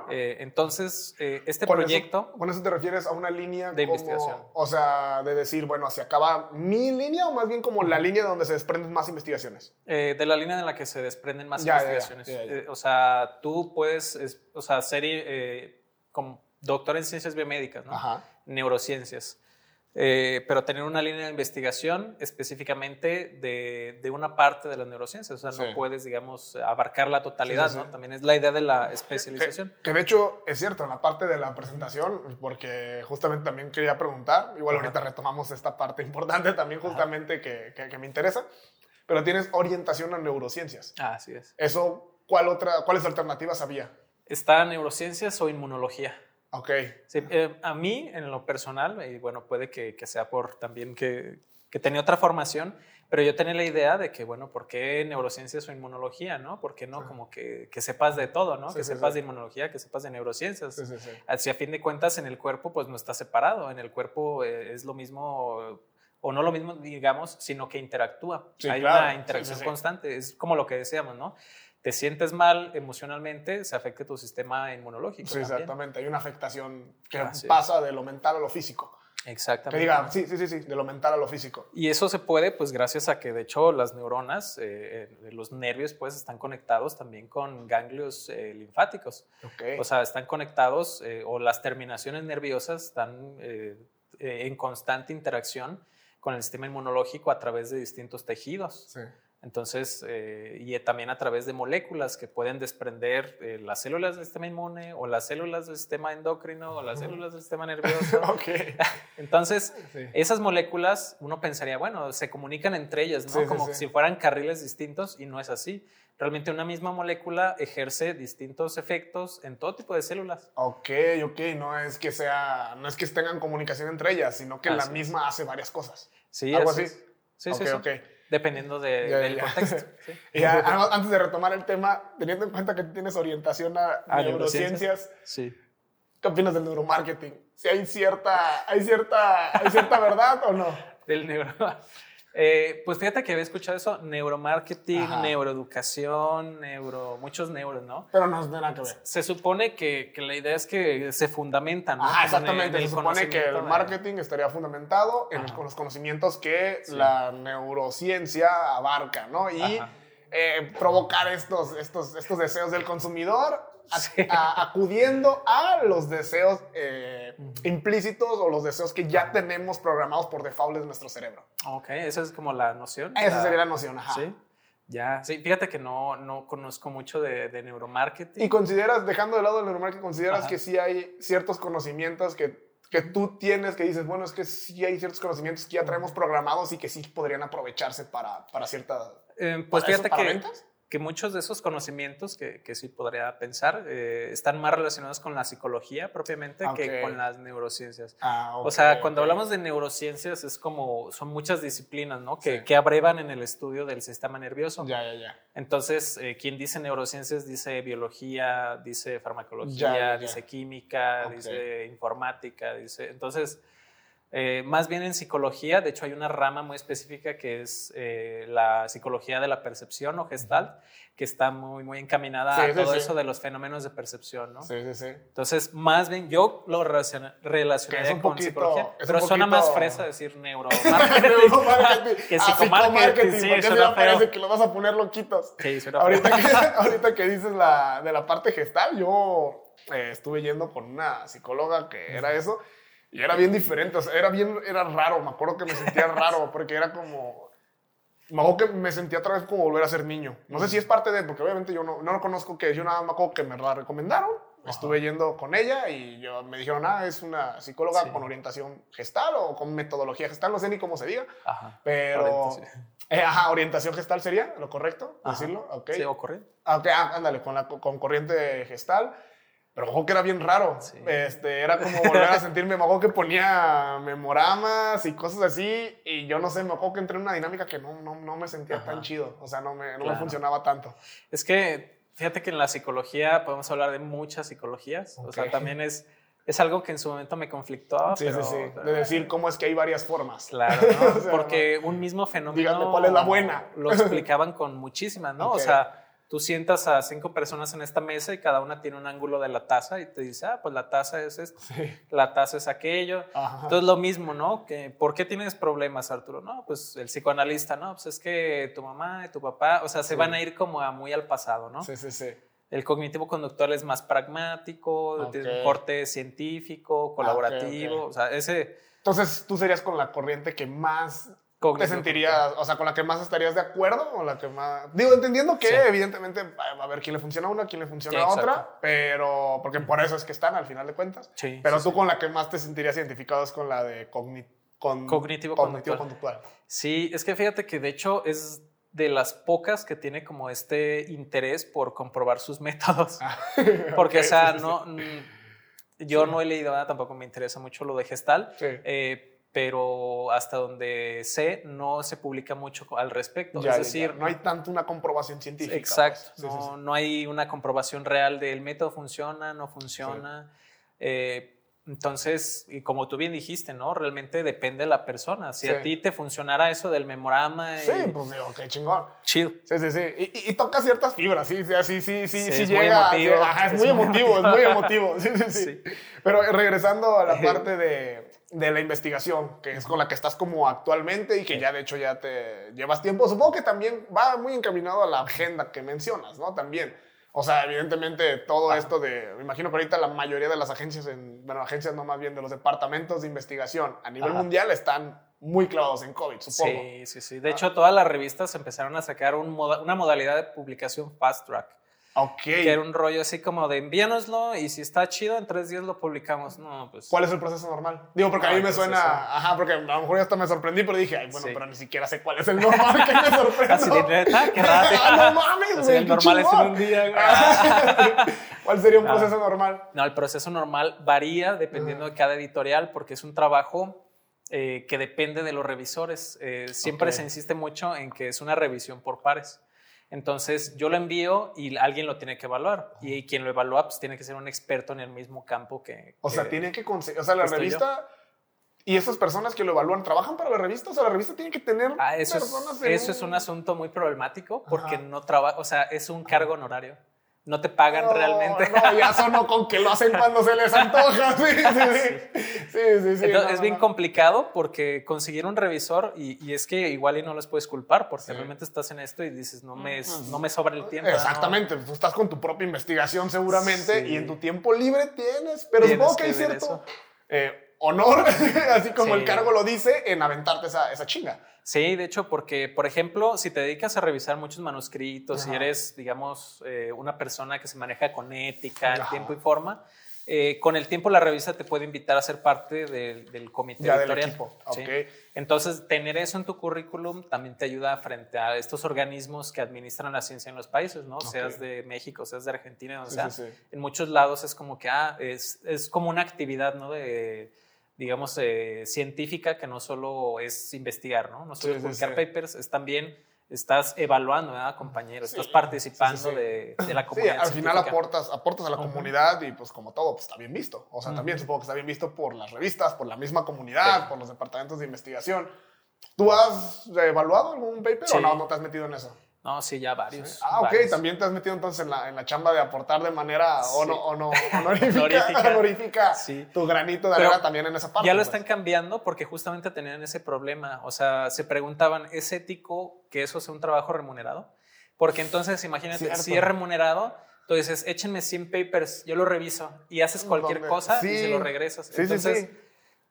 Eh, entonces, eh, este proyecto... ¿Con eso te refieres a una línea de investigación? O sea, de decir, bueno, ¿se acaba mi línea o más bien como la línea donde se desprenden más investigaciones? Eh, de la línea en la que se desprenden más investigaciones. o sea, tú puedes o sea, ser como doctor en ciencias biomédicas, ¿no? neurociencias. Eh, pero tener una línea de investigación específicamente de, de, una parte de las neurociencias. O sea, no puedes, digamos, abarcar la totalidad, ¿no? También es la idea de la especialización. Que, de hecho es cierto, en la parte de la presentación, porque justamente también quería preguntar, igual ahorita retomamos esta parte importante también justamente que, que, me interesa, pero tienes orientación a neurociencias. Ah, así es. Eso, ¿cuál otra, ¿cuáles alternativas había? Está neurociencias o inmunología. Ok. Sí, eh, a mí, en lo personal, y bueno, puede que, que sea por también que, que, tenía otra formación, pero yo tenía la idea de que, bueno, ¿por qué neurociencias o inmunología, no? ¿Por qué no como que, que sepas de todo, no? que sepas de inmunología, que sepas de neurociencias. Así, a fin de cuentas, en el cuerpo, pues no está separado. En el cuerpo eh, es lo mismo o no lo mismo, digamos, sino que interactúa. Hay una interacción constante, es como lo que decíamos, ¿no? Te sientes mal emocionalmente, se afecta tu sistema inmunológico. Sí, exactamente. Hay una afectación que pasa de lo mental a lo físico. Exactamente. Que diga, sí, sí, sí, sí, de lo mental a lo físico. Y eso se puede, pues, gracias a que, de hecho, las neuronas, eh, eh, los nervios, pues, están conectados también con ganglios eh, linfáticos. Okay. O sea, están conectados, o las terminaciones nerviosas están en constante interacción con el sistema inmunológico a través de distintos tejidos. Sí. Entonces, eh, y también a través de moléculas que pueden desprender eh, las células del sistema inmune o las células del sistema endocrino o las células del sistema [LAUGHS] nervioso. [LAUGHS] Entonces, esas moléculas, uno pensaría, bueno, se comunican entre ellas, ¿no? Como si fueran carriles distintos y no es así. Realmente una misma molécula ejerce distintos efectos en todo tipo de células. Ok, ok, no es que sea, no es que tengan comunicación entre ellas, sino que la misma hace varias cosas. Sí, algo así. Sí, sí, sí. Dependiendo de, del contexto. [LAUGHS] y antes de retomar el tema, teniendo en cuenta que tienes orientación a, neurociencias, sí. ¿qué opinas del neuromarketing? ¿Si hay cierta, hay cierta, hay cierta verdad o no? [LAUGHS] Del neuro. Eh, pues fíjate que había escuchado eso, neuromarketing, neuroeducación, neuro, muchos neuros, ¿no? Pero no tiene nada que ver. Se supone que, que, la idea es que se fundamentan, ¿no? Ah, exactamente. se supone que el marketing estaría fundamentado en los conocimientos que la neurociencia abarca, ¿no? Y eh, provocar estos, estos, estos deseos del consumidor acudiendo a los deseos eh, implícitos o los deseos que ya tenemos programados por default en nuestro cerebro. Ok, esa es como la noción. Esa sería la noción, ajá. Sí. Ya, sí, fíjate que no, no conozco mucho de, neuromarketing. Y consideras, dejando de lado el neuromarketing, consideras que sí hay ciertos conocimientos que, que tú tienes que dices, bueno, es que sí hay ciertos conocimientos que ya traemos programados y que sí podrían aprovecharse para, para cierta... Eh, pues fíjate que que muchos de esos conocimientos que, que sí podría pensar eh, están más relacionados con la psicología propiamente que con las neurociencias. Ah, o sea, cuando hablamos de neurociencias es como, son muchas disciplinas, ¿no? Que, que abrevan en el estudio del sistema nervioso. Ya, ya, ya. Entonces, eh, quien dice neurociencias dice biología, dice farmacología, dice química, dice informática, dice... Entonces... Eh, más bien en psicología, de hecho hay una rama muy específica que es eh, la psicología de la percepción o gestalt, que está muy, muy encaminada a todo eso de los fenómenos de percepción, ¿no? Sí, sí, sí. Entonces, más bien yo lo relacionaría con psicología, pero suena más fresa decir [LAUGHS] neuromarketing, [LAUGHS] que psicomarketing, sí, porque suena parece que lo vas a poner loquitos. Sí, suena ahorita, que, [LAUGHS] ahorita que dices la, de la parte gestal, yo eh, estuve yendo con una psicóloga que era eso, y era bien diferente, o sea, era bien, era raro, me acuerdo que me sentía [LAUGHS] raro, porque era como, me acuerdo que me sentía otra vez como volver a ser niño. No sé si es parte de, porque obviamente yo no, no lo conozco, que yo nada más me acuerdo que me la recomendaron, estuve yendo con ella y yo, me dijeron, ah, es una psicóloga con orientación gestal o con metodología gestal, no sé ni cómo se diga, ajá. pero... Eh, ajá, orientación gestal sería lo correcto, decirlo, ok. Sí, o corriente. Ah, ok, ah, ándale, con, la, con corriente gestal. Pero ojo que era bien raro. Este, era como volver a [LAUGHS] sentirme. Me acuerdo que ponía memoramas y cosas así. Y yo no sé, me acuerdo que entré en una dinámica que no, no, no me sentía tan chido. O sea, no me, no me funcionaba tanto. Es que fíjate que en la psicología podemos hablar de muchas psicologías. O sea, también es, es algo que en su momento me conflictó. Sí, sí, sí. De decir cómo es que hay varias formas. Claro, [LAUGHS] ¿no? Porque un mismo fenómeno. Díganme cuál es la buena. Lo explicaban con muchísimas, ¿no? O sea tú sientas a cinco personas en esta mesa y cada una tiene un ángulo de la taza y te dice, ah, pues la taza es esto, la taza es aquello. Entonces lo mismo, ¿no? Que, ¿Por qué tienes problemas, Arturo? No, pues el psicoanalista, no, pues es que tu mamá y tu papá, o sea, se van a ir como a muy al pasado, ¿no? Sí, sí, sí. El cognitivo conductual es más pragmático, tiene un corte científico, colaborativo, o sea, ese... Entonces tú serías con la corriente que más ¿Te sentirías, o sea, con la que más estarías de acuerdo o la que más... Digo, entendiendo que evidentemente va a haber quién le funciona a una, quién le funciona a otra, pero porque por eso es que están al final de cuentas. Sí, pero tú con la que más te sentirías identificado es con la de con, cognitivo, conductual. Sí, es que fíjate que de hecho es de las pocas que tiene como este interés por comprobar sus [LAUGHS] métodos. Ah, [LAUGHS] porque, o sea, no... Yo no he leído nada, tampoco me interesa mucho lo de gestal. Eh, pero hasta donde sé no se publica mucho al respecto. es decir, no hay tanto una comprobación científica. Pues. Exacto, no, hay una comprobación real del método funciona, no funciona. Eh, Entonces, y como tú bien dijiste, ¿no? Realmente depende de la persona. Si a ti te funcionara eso del memorama. Sí, pues digo, qué chingón. Chill. Sí, sí, sí. Y, toca ciertas fibras, sí, sí, sí, sí, sí, llega. Muy emotivo. es, muy emotivo, es muy emotivo. Sí, sí, sí. Pero regresando a la parte de, de, la investigación, que es con la que estás como actualmente y que ya de hecho ya te llevas tiempo, supongo que también va muy encaminado a la agenda que mencionas, ¿no? También. O sea, evidentemente todo esto de, me imagino que ahorita la mayoría de las agencias, en, bueno, agencias no más bien de los departamentos de investigación a nivel mundial están muy clavados en COVID, supongo. Sí, sí, sí. De hecho, todas las revistas empezaron a sacar una modalidad de publicación fast track. Ok. Que era un rollo así como de envíanoslo y si está chido, en tres días lo publicamos. No, pues. ¿Cuál es el proceso normal? Digo, porque a mí me suena. Ajá, porque a lo mejor ya hasta me sorprendí, pero dije, ay, bueno, pero ni siquiera sé cuál es el normal que me sorprende. Así de neta, [LAUGHS] qué raro. ah, no mames, El normal es en un día. [LAUGHS] ¿Cuál sería un proceso normal? No, el proceso normal varía dependiendo de cada editorial, porque es un trabajo. Eh, que depende de los revisores. Eh, siempre se insiste mucho en que es una revisión por pares. Entonces yo lo envío y alguien lo tiene que evaluar. Y quien lo evalúa, pues tiene que ser un experto en el mismo campo que. O sea, tiene que conseguir. O sea, la revista. ¿Y esas personas que lo evalúan trabajan para la revista? O sea, la revista tiene que tener ah, eso personas. Es, eso es un asunto muy problemático porque no trabaja. O sea, es un cargo honorario no te pagan realmente. No, ya sonó con que lo hacen cuando se les antoja. [LAUGHS] Sí, sí, sí. sí, es bien complicado porque conseguir un revisor y, es que igual y no les puedes culpar porque realmente estás en esto y dices, no me, no me sobra el tiempo. Exactamente, tú estás con tu propia investigación seguramente y en tu tiempo libre tienes, pero supongo que hay cierto eh, honor, [LAUGHS] así como el cargo lo dice, en aventarte esa, esa chinga. Sí, de hecho, porque, por ejemplo, si te dedicas a revisar muchos manuscritos, si eres, digamos, eh, una persona que se maneja con ética, tiempo y forma, eh, con el tiempo la revista te puede invitar a ser parte del comité editorial. Entonces, tener eso en tu currículum también te ayuda frente a estos organismos que administran la ciencia en los países, ¿no? Seas de México, seas de Argentina, o sea, en muchos lados es como que, ah, es, es como una actividad, ¿no? De, digamos, eh, científica que no solo es investigar, ¿no? No solo publicar papers, es también estás evaluando, ¿verdad, compañero? estás participando de, la comunidad. Sí, al final aportas, aportas a la comunidad y pues como todo, pues está bien visto. O sea, también supongo que está bien visto por las revistas, por la misma comunidad, por los departamentos de investigación. ¿Tú has evaluado algún paper o no, no te has metido en eso? No, sí, ya varios. Ah, ok, también te has metido entonces en la, en la chamba de aportar de manera o no, o no, honorífica, honorífica, tu granito de arena también en esa parte. Ya lo pues. están cambiando porque justamente tenían ese problema. O sea, se preguntaban, ¿es ético que eso sea un trabajo remunerado? Porque entonces, imagínate, si es remunerado, tú dices, échenme 100 papers, yo lo reviso y haces cualquier cosa y se lo regresas. Sí, entonces,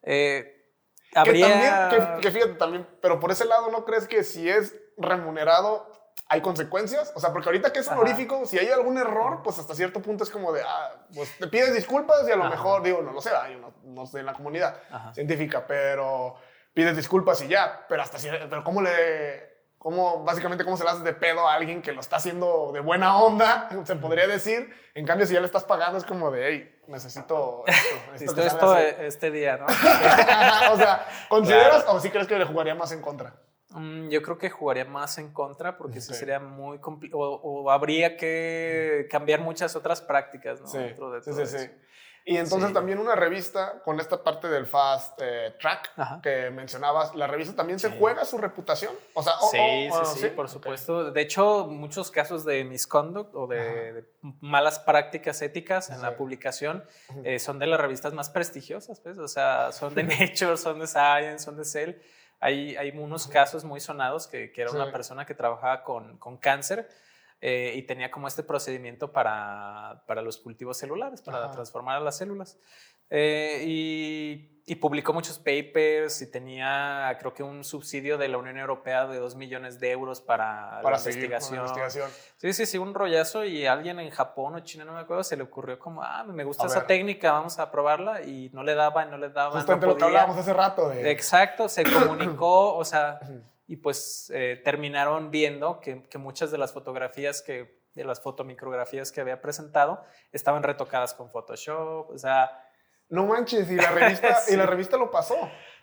eh, habría... Que, también, que fíjate también, pero por ese lado, ¿no crees que si es remunerado hay consecuencias. O sea, porque ahorita que es honorífico, si hay algún error, pues hasta cierto punto es como de, ah, pues te pides disculpas y a lo mejor, digo, no lo sé, yo no, no estoy en la comunidad científica, pero pides disculpas y ya. Pero hasta pero ¿cómo le, cómo, básicamente, cómo se le de pedo a alguien que lo está haciendo de buena onda, [LAUGHS] se podría decir? En cambio, si ya le estás pagando, es como de, hey, necesito esto. [LAUGHS] esto este día, ¿no? [LAUGHS] o sea, ¿consideras o sí crees que le jugaría más en contra? Mm, yo creo que jugaría más en contra porque sería muy complicado o, habría que cambiar muchas otras prácticas ¿no? sí. sí, sí, Y entonces también una revista con esta parte del fast eh, track que mencionabas, la revista también se juega su reputación. O sea, sí, sí, sí, por supuesto. De hecho, muchos casos de misconduct o de, malas prácticas éticas en la publicación eh, son de las revistas más prestigiosas, pues. O sea, son de [LAUGHS] Nature, son de Science, son de Cell hay, hay unos casos muy sonados que, que era una persona que trabajaba con, con cáncer eh, y tenía como este procedimiento para, para los cultivos celulares, para transformar a las células. Eh, y y publicó muchos papers y tenía, creo que un subsidio de la Unión Europea de 2 millones de euros para, para la investigación. investigación. Sí, sí, sí, un rollazo y alguien en Japón o China, no me acuerdo, se le ocurrió como, ah, me gusta esa técnica, vamos a probarla y no le daba, no le daba. Justamente lo que hablábamos hace rato. Exacto, se [COUGHS] comunicó, o sea, y pues eh, terminaron viendo que, que muchas de las fotografías que, de las fotomicrografías que había presentado estaban retocadas con Photoshop, o sea no manches, y la [LAUGHS] revista, y la revista lo pasó.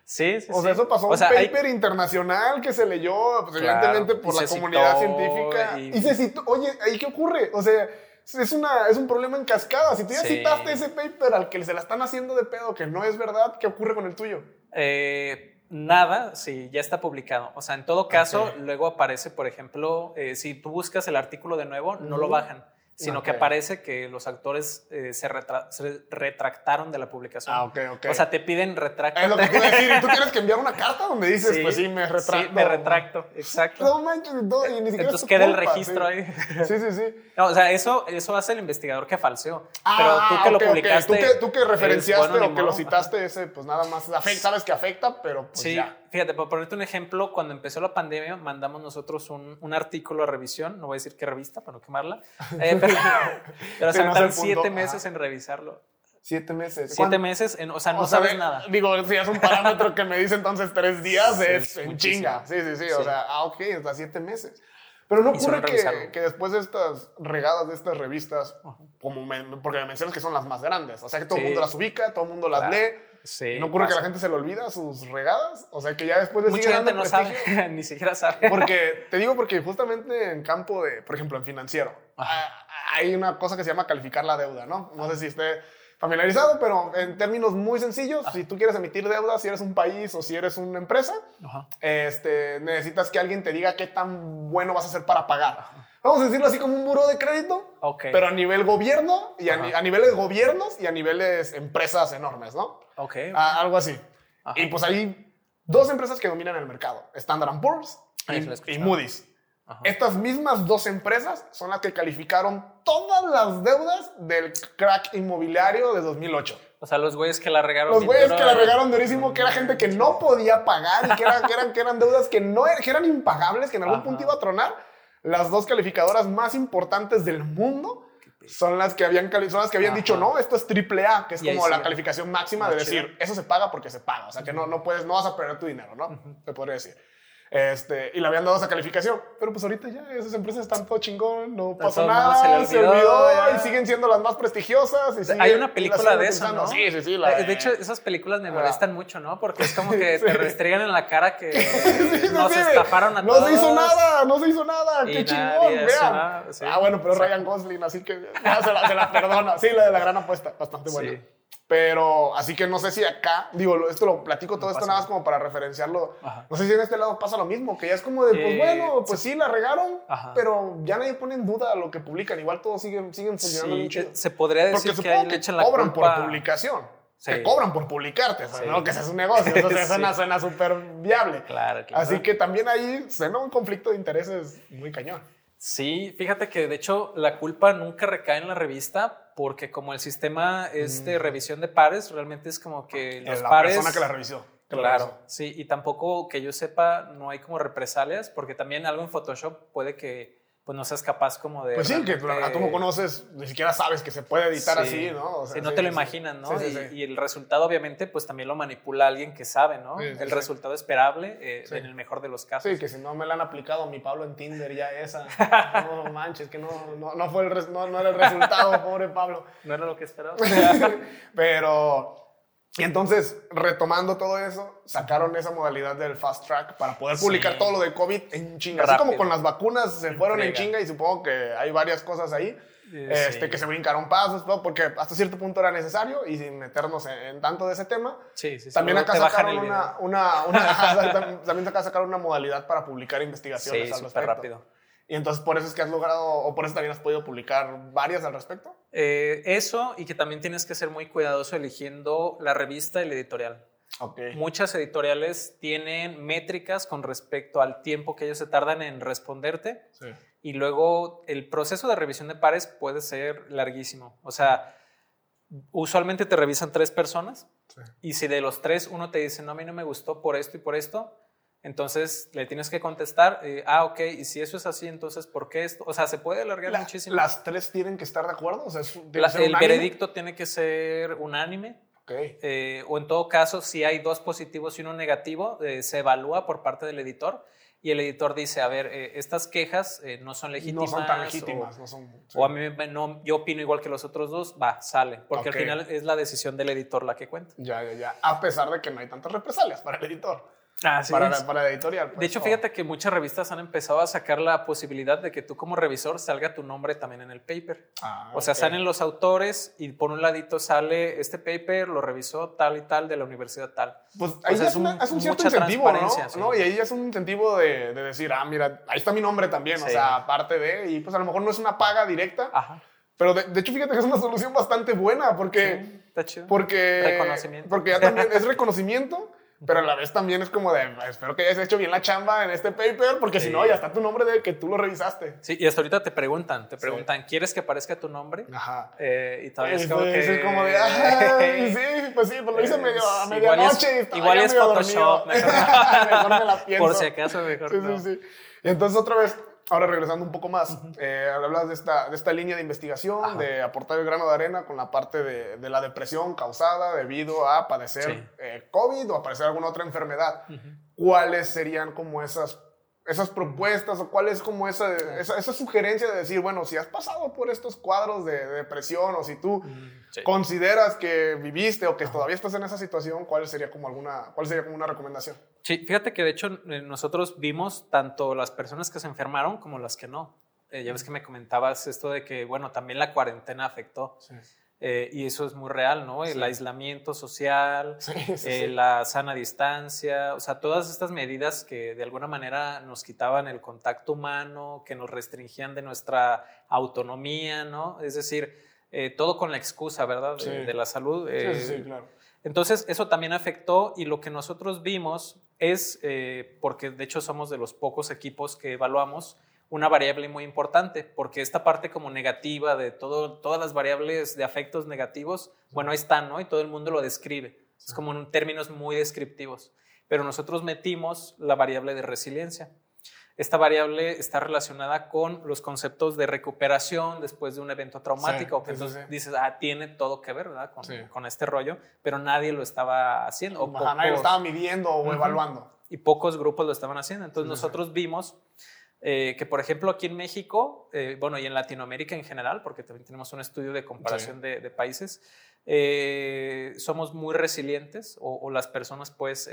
Sí, sí. O sea, eso pasó un paper internacional que se leyó, pues, evidentemente, por la comunidad científica. Y... se citó, oye, ¿ahí qué ocurre? O sea, es, una, es un problema en cascada. Si tú ya citaste ese paper al que se la están haciendo de pedo que no es verdad, ¿qué ocurre con el tuyo? Eh, nada, sí, ya está publicado. O sea, en todo caso, luego aparece, por ejemplo, eh, si tú buscas el artículo de nuevo, no lo bajan sino que aparece que los actores eh, se, retractaron de la publicación. Ah, ok, ok. O sea, te piden retracto. Es lo que decir. ¿Y tú tienes que enviar una carta donde dices, pues sí, me retracto? Sí, me retracto, exacto. No manches, no, y ni siquiera Entonces queda el registro ahí. Sí, sí, sí. No, o sea, eso, eso hace el investigador que falseó. Ah, pero tú que lo publicaste. Tú, que, tú que referenciaste o que lo citaste, ese, pues nada más, sabes que afecta, pero pues sí. ya. Fíjate, para ponerte un ejemplo, cuando empezó la pandemia, mandamos nosotros un, un artículo a revisión, no voy a decir qué revista para no quemarla, [LAUGHS] eh, pero, pero se tardan siete meses en revisarlo. Siete meses. Siete meses, en, o sea, no sabes nada. Digo, si es un parámetro que me dice entonces tres días, es en chinga. Sí, sí, sí, O sea, ah, ok, hasta siete meses. Pero no ocurre que, que, después de estas regadas de estas revistas, como porque me mencionas que son las más grandes, o sea que todo el mundo las ubica, todo el mundo las lee, Sí, ¿No ocurre que la gente se le olvida sus regadas? O sea, que ya después de Mucha gente no sabe, [LAUGHS] ni siquiera sabe. Porque, te digo porque justamente en campo de, por ejemplo, en financiero, hay una cosa que se llama calificar la deuda, ¿no? No sé si esté familiarizado, pero en términos muy sencillos, si tú quieres emitir deuda, si eres un país o si eres una empresa, este, necesitas que alguien te diga qué tan bueno vas a ser para pagar. Vamos a decirlo así como un buro de crédito, pero a nivel gobierno y a, a, niveles gobiernos y a niveles empresas enormes, ¿no? Ok. algo así. Y pues hay dos empresas que dominan el mercado, Standard Poor's y, Moody's. Estas mismas dos empresas son las que calificaron todas las deudas del crack inmobiliario de 2008. O sea, los güeyes que la regaron. Los güeyes que la regaron durísimo, que era gente que no podía pagar y que, eran, que eran deudas que, no, er, eran impagables, que en algún punto iba a tronar. Las dos calificadoras más importantes del mundo son las que habían, son las que habían dicho, no, esto es triple A, que es como la calificación máxima de decir, eso se paga porque se paga. O sea, que no, no puedes, no vas a perder tu dinero, ¿no? Te podría decir. Este, y le habían dado esa calificación. Pero pues ahorita ya esas empresas están todo chingón, no pasó nada, se, olvidó, y siguen siendo las más prestigiosas. Hay una película de eso, ¿no? Sí, sí, sí. de, hecho, esas películas me molestan mucho, ¿no? Porque es como [LAUGHS] que te restregan en la cara que [LAUGHS] nos estafaron a todos. No se hizo nada, no se hizo nada, qué chingón, vean. ah, bueno, pero Ryan Gosling, así que ya se la, se la perdona. Sí, la de la gran apuesta, bastante buena. Pero así que no sé si acá, digo, esto lo platico todo esto nada más como para referenciarlo. No sé si en este lado pasa lo mismo, que ya es como de, pues eh, bueno, pues sí, la regaron, pero ya nadie pone en duda lo que publican. Igual todos siguen, siguen funcionando sí, Se podría decir Porque que, ahí le echan la cobran por publicación. Se cobran por publicarte, no que seas un negocio. Entonces [LAUGHS] suena, suena súper viable. Claro, claro. Así que también ahí suena un conflicto de intereses muy cañón. Sí, fíjate que de hecho la culpa nunca recae en la revista porque como el sistema es de mm. revisión de pares, realmente es como que los la pares... La persona que la revisó. claro, sí, y tampoco que yo sepa, no hay como represalias porque también algo en Photoshop puede que pues no seas capaz como de... Pues sí, que tú no conoces, ni siquiera sabes que se puede editar así, ¿no? O no te lo imaginas, ¿no? Y, el resultado obviamente pues también lo manipula alguien que sabe, ¿no? el resultado esperable eh, en el mejor de los casos. Sí, que si no me la han aplicado a mi Pablo en Tinder ya esa, [LAUGHS] no manches, que no, no, fue el, no, no era el resultado, [LAUGHS] pobre Pablo. No era lo que esperaba. [LAUGHS] Pero... Y entonces, retomando todo eso, sacaron esa modalidad del fast track para poder publicar todo lo de COVID en chinga. Así como con las vacunas se fueron en chinga y supongo que hay varias cosas ahí. Este, que se brincaron pasos, porque hasta cierto punto era necesario y sin meternos en, tanto de ese tema. Sí, sí, también acá sacaron una, una, [LAUGHS] una también acá sacaron una modalidad para publicar investigaciones al respecto. rápido. Y entonces por eso es que has logrado, o por eso también has podido publicar varias al respecto. Eh, eso y que también tienes que ser muy cuidadoso eligiendo la revista y la editorial. Okay. Muchas editoriales tienen métricas con respecto al tiempo que ellos se tardan en responderte. Sí. Y luego el proceso de revisión de pares puede ser larguísimo. O sea, usualmente te revisan tres personas. Sí. Y si de los tres uno te dice, no, a mí no me gustó por esto y por esto, entonces le tienes que contestar, eh, ah, ok, y si eso es así, entonces ¿por qué esto? O sea, se puede alargar muchísimo. ¿Las tres tienen que estar de acuerdo? O sea, el veredicto tiene que ser unánime. Okay. Eh, o en todo caso, si hay dos positivos y uno negativo, eh, se evalúa por parte del editor y el editor dice, a ver, estas quejas no son legítimas. No son tan legítimas. O, no son, o a mí no, yo opino igual que los otros dos, va, sale. Porque al final es la decisión del editor la que cuenta. Ya, ya, ya. A pesar de que no hay tantas represalias para el editor. Ah, para, la, para, editorial. Pues, de hecho, fíjate que muchas revistas han empezado a sacar la posibilidad de que tú como revisor salga tu nombre también en el paper. Ah, o sea, salen los autores y por un ladito sale este paper, lo revisó tal y tal de la universidad tal. Pues ahí es, un, cierto incentivo, ¿no? Y ahí es un incentivo de, decir, ah, mira, ahí está mi nombre también, o sea, aparte de, y pues a lo mejor no es una paga directa. Ajá. Pero de, hecho, fíjate que es una solución bastante buena porque... está chido. Porque... Reconocimiento. Porque ya también [LAUGHS] es reconocimiento pero a la vez también es como de, espero que hayas hecho bien la chamba en este paper, porque si no, ya está tu nombre de que tú lo revisaste. Sí, y hasta ahorita te preguntan, te preguntan, ¿quieres que aparezca tu nombre? Ajá. Eh, y todavía es, como que... Es como de, [LAUGHS] sí, pues sí, pues lo hice medio a medianoche. Igual es, Photoshop, mejor, [LAUGHS] mejor me la pienso. Por si acaso, mejor Sí, sí, sí. Y entonces otra vez, Ahora regresando un poco más, eh, hablas de esta, de esta línea de investigación, de aportar el grano de arena con la parte de, de la depresión causada debido a padecer eh, COVID o a padecer alguna otra enfermedad. ¿Cuáles serían como esas esas propuestas o cuál es como esa, esa, esa, sugerencia de decir, bueno, si has pasado por estos cuadros de, depresión o si tú consideras que viviste o que todavía estás en esa situación, ¿cuál sería como alguna, cuál sería como una recomendación? Sí, fíjate que de hecho eh, nosotros vimos tanto las personas que se enfermaron como las que no. Eh, ya ves que me comentabas esto de que, bueno, también la cuarentena afectó. Sí. Eh, y eso es muy real, ¿no? El aislamiento social, [LAUGHS] eh, la sana distancia, o sea, todas estas medidas que de alguna manera nos quitaban el contacto humano, que nos restringían de nuestra autonomía, ¿no? Es decir, eh, todo con la excusa, ¿verdad? De, la salud. sí, sí, claro. Entonces, eso también afectó y lo que nosotros vimos es, porque de hecho somos de los pocos equipos que evaluamos, una variable muy importante, porque esta parte como negativa de todo, todas las variables de afectos negativos, bueno, ahí están, ¿no? Y todo el mundo lo describe. Es como en términos muy descriptivos. Pero nosotros metimos la variable de resiliencia. Esta variable está relacionada con los conceptos de recuperación después de un evento traumático. entonces dices, ah, tiene todo que ver, ¿verdad? Con, con, este rollo, pero nadie lo estaba haciendo. O nadie lo estaba midiendo o evaluando. Y pocos grupos lo estaban haciendo. Entonces nosotros vimos eh, que por ejemplo aquí en México, eh, bueno, y en Latinoamérica en general, porque también tenemos un estudio de comparación de, países, eh, somos muy resilientes o, las personas pues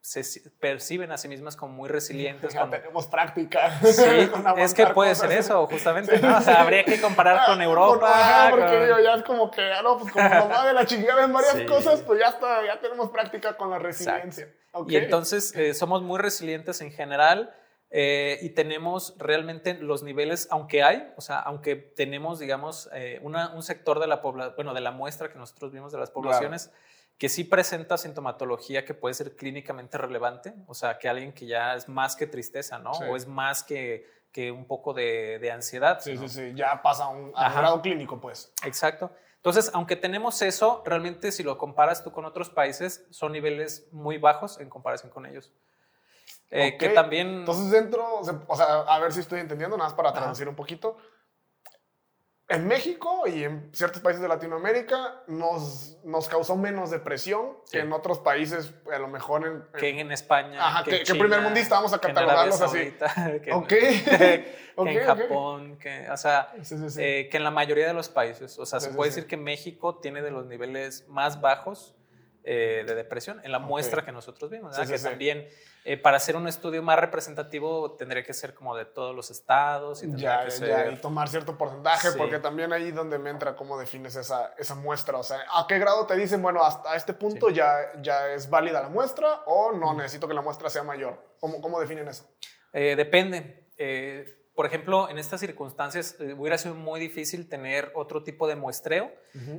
se perciben a sí mismas como muy resilientes. Ya tenemos práctica. Sí, [LAUGHS] es que puede ser eso, justamente. ¿no? O sea, habría que comparar con Europa. porque digo, ya es como que, ah, no, pues como nos va de la chingada en varias cosas, pues ya, está, ya tenemos práctica con la resiliencia. Y entonces somos muy resilientes en general. Eh, y tenemos realmente los niveles, aunque hay, o sea, aunque tenemos, digamos, eh, un sector de la población, bueno, de la muestra que nosotros vimos de las poblaciones, que sí presenta sintomatología que puede ser clínicamente relevante, o sea, que alguien que ya es más que tristeza, ¿no? O es más que, que un poco de, de ansiedad. Sí, sí, sí, ya pasa a un grado clínico, pues. Exacto. Entonces, aunque tenemos eso, realmente si lo comparas tú con otros países, son niveles muy bajos en comparación con ellos. Eh, que también... Entonces dentro, o sea, a ver si estoy entendiendo, nada más para traducir un poquito. En México y en ciertos países de Latinoamérica nos, nos causó menos depresión que en otros países, a lo mejor en... que en España. Ajá, que, en primer mundista vamos a catalogarlos así. que, ok. [LAUGHS] que en [LAUGHS] Japón, que, o sea, eh, que en la mayoría de los países. O sea, se puede decir que México tiene de los niveles más bajos eh, de depresión en la muestra que nosotros vimos, que también eh, para hacer un estudio más representativo tendría que ser como de todos los estados y, ya, ya, y tomar cierto porcentaje, porque también ahí donde me entra cómo defines esa, esa muestra, o sea, ¿a qué grado te dicen, bueno, hasta este punto ya, ya es válida la muestra o no necesito que la muestra sea mayor? ¿Cómo, cómo definen eso? Eh, depende por ejemplo, en estas circunstancias eh, hubiera sido muy difícil tener otro tipo de muestreo.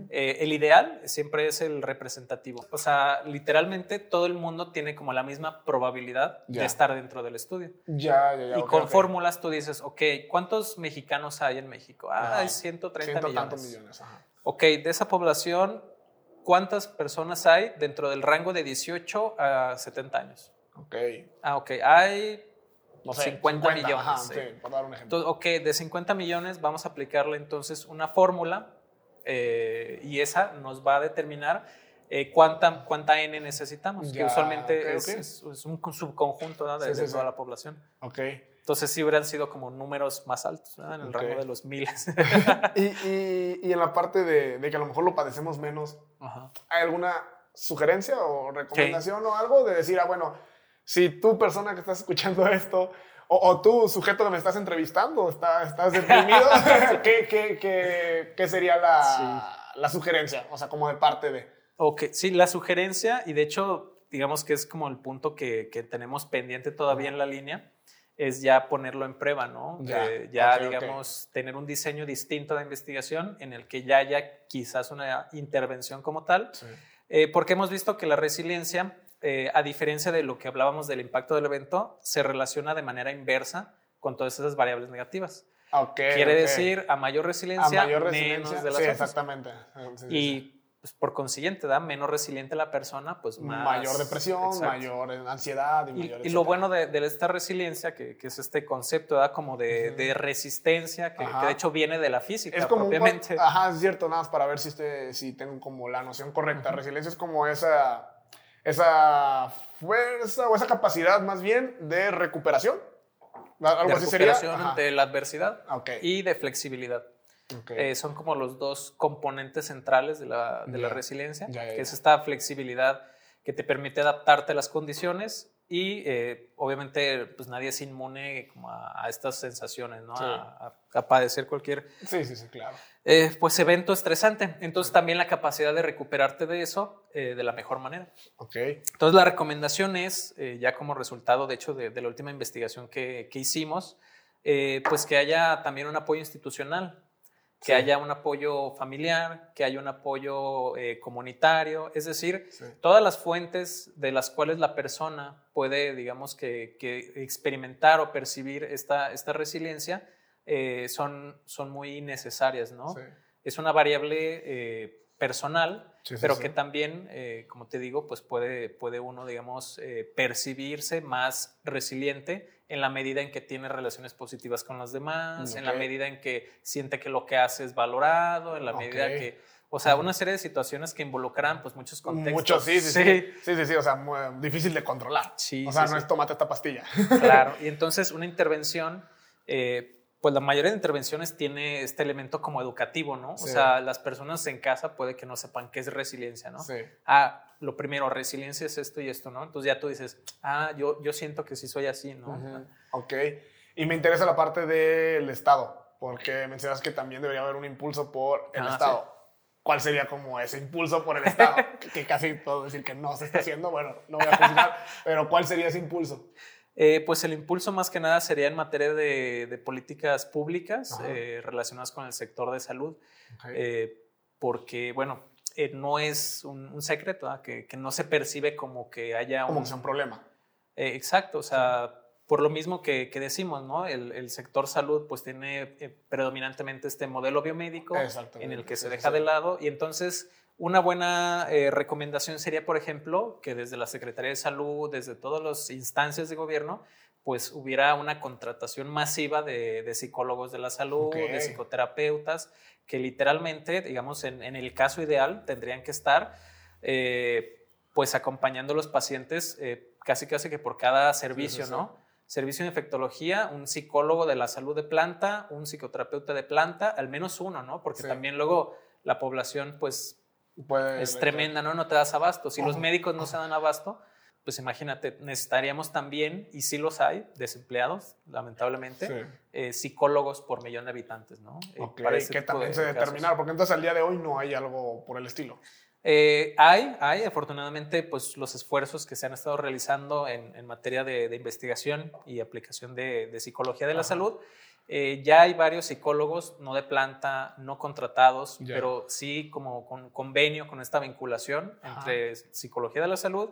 Eh, el ideal siempre es el representativo. O sea, literalmente todo el mundo tiene como la misma probabilidad de estar dentro del estudio. Ya, ya, ya. Y con fórmulas tú dices, ok, ¿cuántos mexicanos hay en México? Ah, hay 130 millones. millones Ok, de esa población, ¿cuántas personas hay dentro del rango de 18 a 70 años? Ok. Ah, ok. Hay no sé, 50, millones. sí, por dar un ejemplo. Entonces, ok, de 50 millones vamos a aplicarle entonces una fórmula eh, y esa nos va a determinar eh, cuánta, cuánta N necesitamos, que usualmente Es, un subconjunto de, toda la población. Ok. Entonces sí hubieran sido como números más altos, en el rango de los miles. [LAUGHS] y, y, y, en la parte de, de, que a lo mejor lo padecemos menos, ¿hay alguna sugerencia o recomendación o algo de decir, ah, bueno, si tú, persona que estás escuchando esto, o, tú, sujeto que me estás entrevistando, está, estás deprimido, [LAUGHS] ¿qué, qué, qué, qué, sería la, la, sugerencia? O sea, como de parte de... Ok, sí, la sugerencia, y de hecho, digamos que es como el punto que, que tenemos pendiente todavía en la línea, es ya ponerlo en prueba, ¿no? Ya, eh, ya digamos, tener un diseño distinto de investigación en el que ya haya quizás una intervención como tal, eh, porque hemos visto que la resiliencia, eh, a diferencia de lo que hablábamos del impacto del evento, se relaciona de manera inversa con todas esas variables negativas. Quiere decir, a mayor resiliencia, a mayor resiliencia. menos de las sí, exactamente. y pues, por consiguiente, da menos resiliente la persona, pues más... Mayor depresión, mayor ansiedad y, y, lo bueno de, esta resiliencia, que, es este concepto, da como de, resistencia, que, de hecho viene de la física es como propiamente. ajá, es cierto, nada más para ver si, este, si tengo como la noción correcta. Resiliencia es como esa, esa fuerza o esa capacidad más bien de recuperación. Algo de así recuperación ante la adversidad y de flexibilidad. Eh, son como los dos componentes centrales de la, de la resiliencia, que es esta flexibilidad que te permite adaptarte a las condiciones y eh, obviamente pues nadie es inmune como a, estas sensaciones, ¿no? A, padecer cualquier sí, sí, sí, claro. Eh, pues evento estresante. Entonces también la capacidad de recuperarte de eso de la mejor manera. Okay. Entonces la recomendación es, ya como resultado de hecho de, de la última investigación que, que hicimos, pues que haya también un apoyo institucional que haya un apoyo familiar, que haya un apoyo eh, comunitario, es decir, todas las fuentes de las cuales la persona puede, digamos, que, experimentar o percibir esta, esta resiliencia eh, son, son muy necesarias, ¿no? Es una variable eh, personal, pero que también, como te digo, pues puede, puede uno, digamos, percibirse más resiliente en la medida en que tiene relaciones positivas con los demás, en la medida en que siente que lo que hace es valorado, en la medida que... O sea, una serie de situaciones que involucran pues muchos contextos. Muchos, sí, sí, sí. Sí, sí, o sea, muy difícil de controlar. Sí, o sea, no es tomate esta pastilla. Claro, [LAUGHS] y entonces una intervención, eh, pues la mayoría de intervenciones tiene este elemento como educativo, ¿no? O sea, las personas en casa puede que no sepan qué es resiliencia, ¿no? Sí. Ah, lo primero, resiliencia es esto y esto, ¿no? Entonces ya tú dices, ah, yo, yo siento que sí soy así, ¿no? Ok. Y me interesa la parte del Estado, porque mencionas que también debería haber un impulso por el ah, Estado. ¿Cuál sería como ese impulso por el Estado? [LAUGHS] que, casi puedo decir que no se está haciendo, bueno, no voy a juzgar, [LAUGHS] pero ¿cuál sería ese impulso? Eh, pues el impulso más que nada sería en materia de, de políticas públicas eh, relacionadas con el sector de salud, eh, porque, bueno, eh, no es un, secreto, ¿ah? que, no se percibe como que haya un... Como problema. Exacto, o sea, por lo mismo que, decimos, ¿no? El, sector salud pues tiene predominantemente este modelo biomédico en el que se deja de lado y entonces una buena recomendación sería, por ejemplo, que desde la Secretaría de Salud, desde todas las instancias de gobierno, pues hubiera una contratación masiva de, psicólogos de la salud, de psicoterapeutas, que literalmente, digamos, en, el caso ideal, tendrían que estar eh, pues acompañando a los pacientes eh, casi casi que por cada servicio, ¿no? Servicio de infectología, un psicólogo de la salud de planta, un psicoterapeuta de planta, al menos uno, ¿no? Porque también luego la población, pues, es tremenda, ¿no? No te das abasto. Si los médicos no se dan abasto, pues imagínate, necesitaríamos también, y sí los hay, desempleados, lamentablemente, eh, psicólogos por millón de habitantes, ¿no? Eh, ok, que también se determinaron, porque entonces al día de hoy no hay algo por el estilo. Eh, hay, hay, afortunadamente, pues los esfuerzos que se han estado realizando en, materia de, investigación y aplicación de, psicología de la salud. Ya hay varios psicólogos, no de planta, no contratados, pero sí como con convenio, con esta vinculación entre psicología de la salud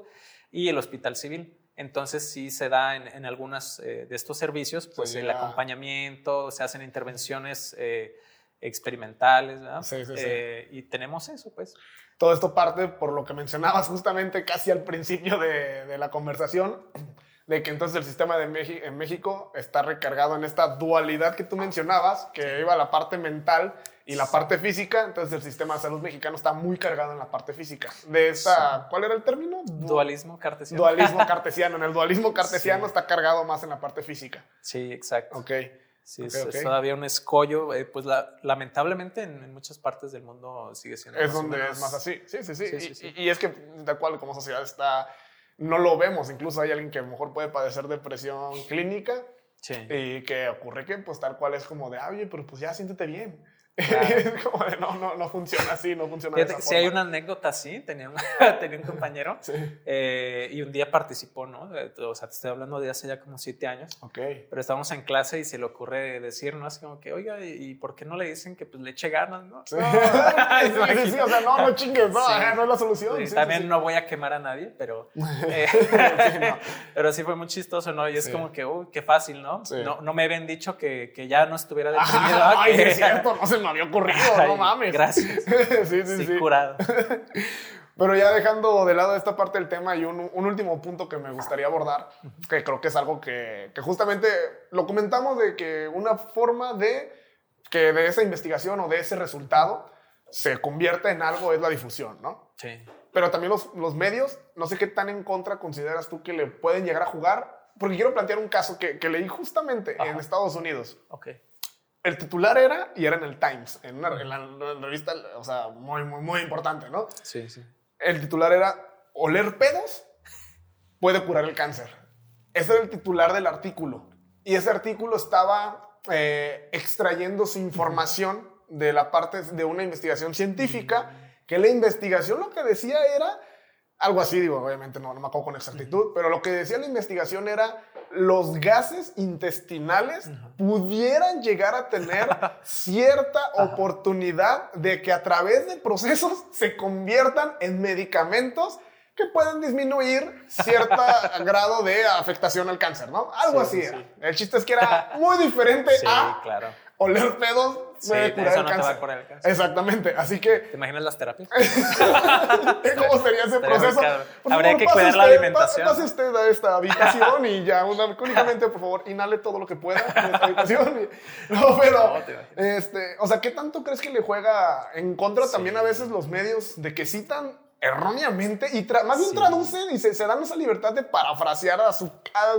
y el hospital civil. Entonces sí se da en, en algunos eh, de estos servicios, pues el acompañamiento, se hacen intervenciones eh, experimentales, ¿verdad? Sí, sí, eh, y tenemos eso, pues. Todo esto parte por lo que mencionabas justamente casi al principio de, de la conversación, de que entonces el sistema de en México está recargado en esta dualidad que tú mencionabas, que iba la parte mental y la parte física, entonces el sistema de salud mexicano está muy cargado en la parte física. De esta, ¿cuál era el término? dualismo cartesiano. Dualismo [LAUGHS] cartesiano. En el dualismo cartesiano está cargado más en la parte física. Sí, exacto. Ok. Sí, es, todavía un escollo, eh, pues lamentablemente en, muchas partes del mundo sigue siendo. Es donde es más así. Sí, sí, sí. y, y, es que, de cual como sociedad está no lo vemos. Incluso hay alguien que a lo mejor puede padecer depresión clínica y que ocurre que pues tal cual es como de, ah, oye, pero pues ya siéntete bien. [LAUGHS] como de, no, no, no funciona así, no funciona así. Si hay una anécdota así, tenía, [LAUGHS] tenía un compañero eh, y un día participó, ¿no? O sea, te estoy hablando de hace ya como siete años. Ok. Pero estábamos en clase y se le ocurre decir, ¿no? Así como que, oiga, ¿y por qué no le dicen que pues le eche ganas, no? Sí, [LAUGHS] sí, o sea, no, no chingues, no, no es la solución. también no voy a quemar a nadie, pero, eh, pero sí fue muy chistoso, ¿no? Y es como que, uy, qué fácil, ¿no? No, no me habían dicho que, que ya no estuviera deprimido. Ay, es cierto, no se me había ocurrido, no mames. Gracias. [LAUGHS] sí, sí, sí. curado. [LAUGHS] Pero ya dejando de lado esta parte del tema y un, un, último punto que me gustaría abordar, que creo que es algo que, que, justamente lo comentamos de que una forma de que de esa investigación o de ese resultado se convierta en algo es la difusión, ¿no? Sí. Pero también los, los medios, no sé qué tan en contra consideras tú que le pueden llegar a jugar, porque quiero plantear un caso que, que leí justamente en Estados Unidos. Ok el titular era, y era en el Times, en una, en la, revista, o sea, muy, muy, muy importante, ¿no? Sí, sí. El titular era, oler pedos puede curar el cáncer. Ese era el titular del artículo. Y ese artículo estaba eh, extrayendo su información de la parte de una investigación científica, que la investigación lo que decía era algo así, digo, obviamente no, no me acuerdo con exactitud, pero lo que decía la investigación era los gases intestinales pudieran llegar a tener [LAUGHS] cierta oportunidad de que a través de procesos se conviertan en medicamentos que pueden disminuir cierto [LAUGHS] grado de afectación al cáncer, ¿no? Algo así. El chiste es que era muy diferente [LAUGHS] a claro. oler pedos puede curar el cáncer. Exactamente, así que... ¿Te imaginas las terapias? [LAUGHS] ¿Cómo sería ese proceso? Habría que cuidar la alimentación. Pase, usted a esta habitación y ya [LAUGHS] únicamente, por favor, inhale todo lo que pueda en esta habitación. [LAUGHS] no, pero, este, o sea, ¿qué tanto crees que le juega en contra también a veces los medios de que citan erróneamente y más bien traducen y se, dan esa libertad de parafrasear a su,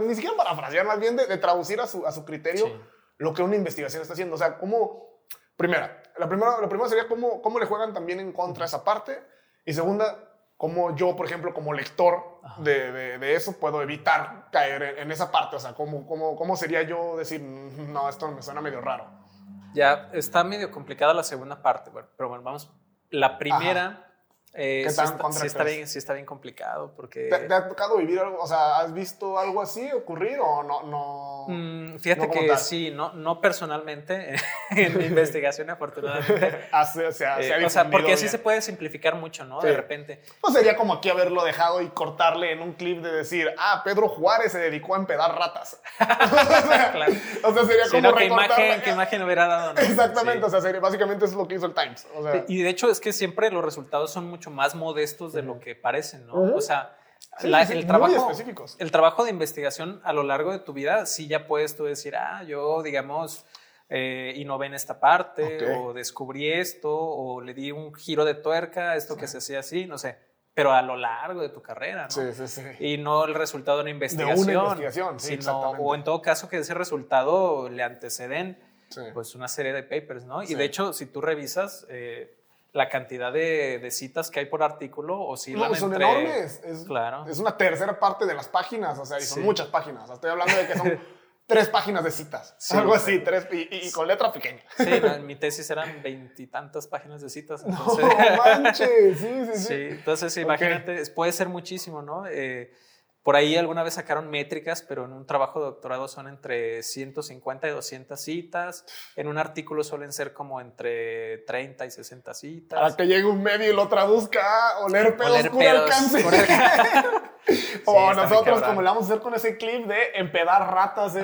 ni siquiera parafrasear, más bien de, traducir a su, a su criterio lo que una investigación está haciendo. O sea, cómo Primera, la primera, la primera sería cómo, cómo le juegan también en contra esa parte. Y segunda, cómo yo, por ejemplo, como lector de, de, eso, puedo evitar caer en, esa parte. O sea, cómo, cómo, cómo sería yo decir, no, esto me suena medio raro. Ya, está medio complicada la segunda parte, pero bueno, vamos. La primera eh, sí, está, bien, sí, está, bien, complicado porque... ¿Te, ha tocado vivir algo? O sea, ¿has visto algo así ocurrir o no? no mm, fíjate que sí, no, no personalmente [LAUGHS] en mi [LAUGHS] investigación afortunadamente. [LAUGHS] o sea, eh, o sea porque así se puede simplificar mucho, ¿no? De repente. Pues sería como aquí haberlo dejado y cortarle en un clip de decir, ah, Pedro Juárez se dedicó a empedar ratas. claro. o sea, sería como no, ¿qué imagen, ¿qué imagen hubiera dado? Exactamente, o sea, sería, básicamente eso es lo que hizo el Times. O sea, y de hecho es que siempre los resultados son mucho más modestos de lo que parecen, ¿no? O sea, el, trabajo, el trabajo de investigación a lo largo de tu vida, sí ya puedes tú decir, ah, yo, digamos, eh, innové en esta parte, o descubrí esto, o le di un giro de tuerca, esto que se hacía así, no sé. Pero a lo largo de tu carrera, ¿no? Sí, sí, sí. Y no el resultado de una investigación. De una investigación, sí, O en todo caso que ese resultado le anteceden, pues, una serie de papers, ¿no? Y de hecho, si tú revisas... Eh, la cantidad de, citas que hay por artículo o si no, son enormes. Es, claro. es una tercera parte de las páginas, o sea, y son muchas páginas. Estoy hablando de que son [LAUGHS] tres páginas de citas, algo así, tres, y, con letra pequeña. Sí, en [LAUGHS] mi tesis eran veintitantas páginas de citas. Entonces, no manches, sí, sí, sí. sí entonces, imagínate, puede ser muchísimo, ¿no? Eh, por ahí alguna vez sacaron métricas, pero en un trabajo de doctorado son entre 150 y 200 citas. En un artículo suelen ser como entre 30 y 60 citas. Para que llegue un medio y lo traduzca, oler pedos, oler pedos cáncer. [LAUGHS] o nosotros, como le vamos a hacer con ese clip de empedar ratas.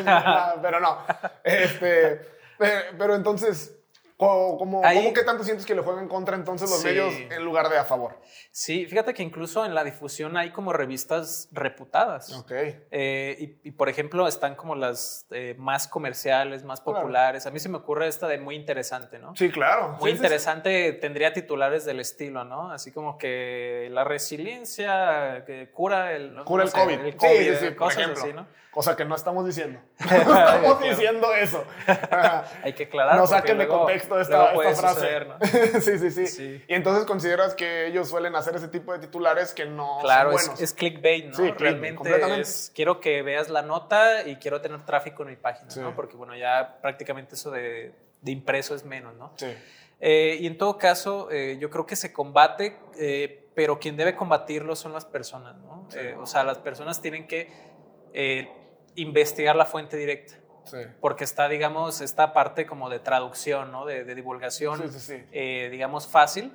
pero no. Este, [LAUGHS] pero entonces, ¿Cómo, cómo, que tanto sientes que le juegan contra entonces los medios en lugar de a favor? Sí, fíjate que incluso en la difusión hay como revistas reputadas. Ok. Eh, y, por ejemplo, están como las eh, más comerciales, más populares. A mí se me ocurre esta de muy interesante, ¿no? Sí, claro. Muy interesante, tendría titulares del estilo, ¿no? Así como que la resiliencia que cura el... Cura el, COVID. el, COVID. Sí, sí, cosas así, ¿no? Cosa que no estamos diciendo. [LAUGHS] no estamos diciendo eso. [LAUGHS] Hay que aclarar. No saquen de contexto visto esta, frase. [LAUGHS] sí, sí, sí, Y entonces consideras que ellos suelen hacer ese tipo de titulares que no claro, son buenos. Es, es clickbait, ¿no? Sí, Realmente es, quiero que veas la nota y quiero tener tráfico en mi página, ¿no? Porque, bueno, ya prácticamente eso de, de impreso es menos, ¿no? Sí. Eh, y en todo caso, eh, yo creo que se combate, eh, pero quien debe combatirlo son las personas, ¿no? o sea, las personas tienen que investigar la fuente directa. Porque está, digamos, esta parte como de traducción, ¿no? De, de divulgación, digamos, fácil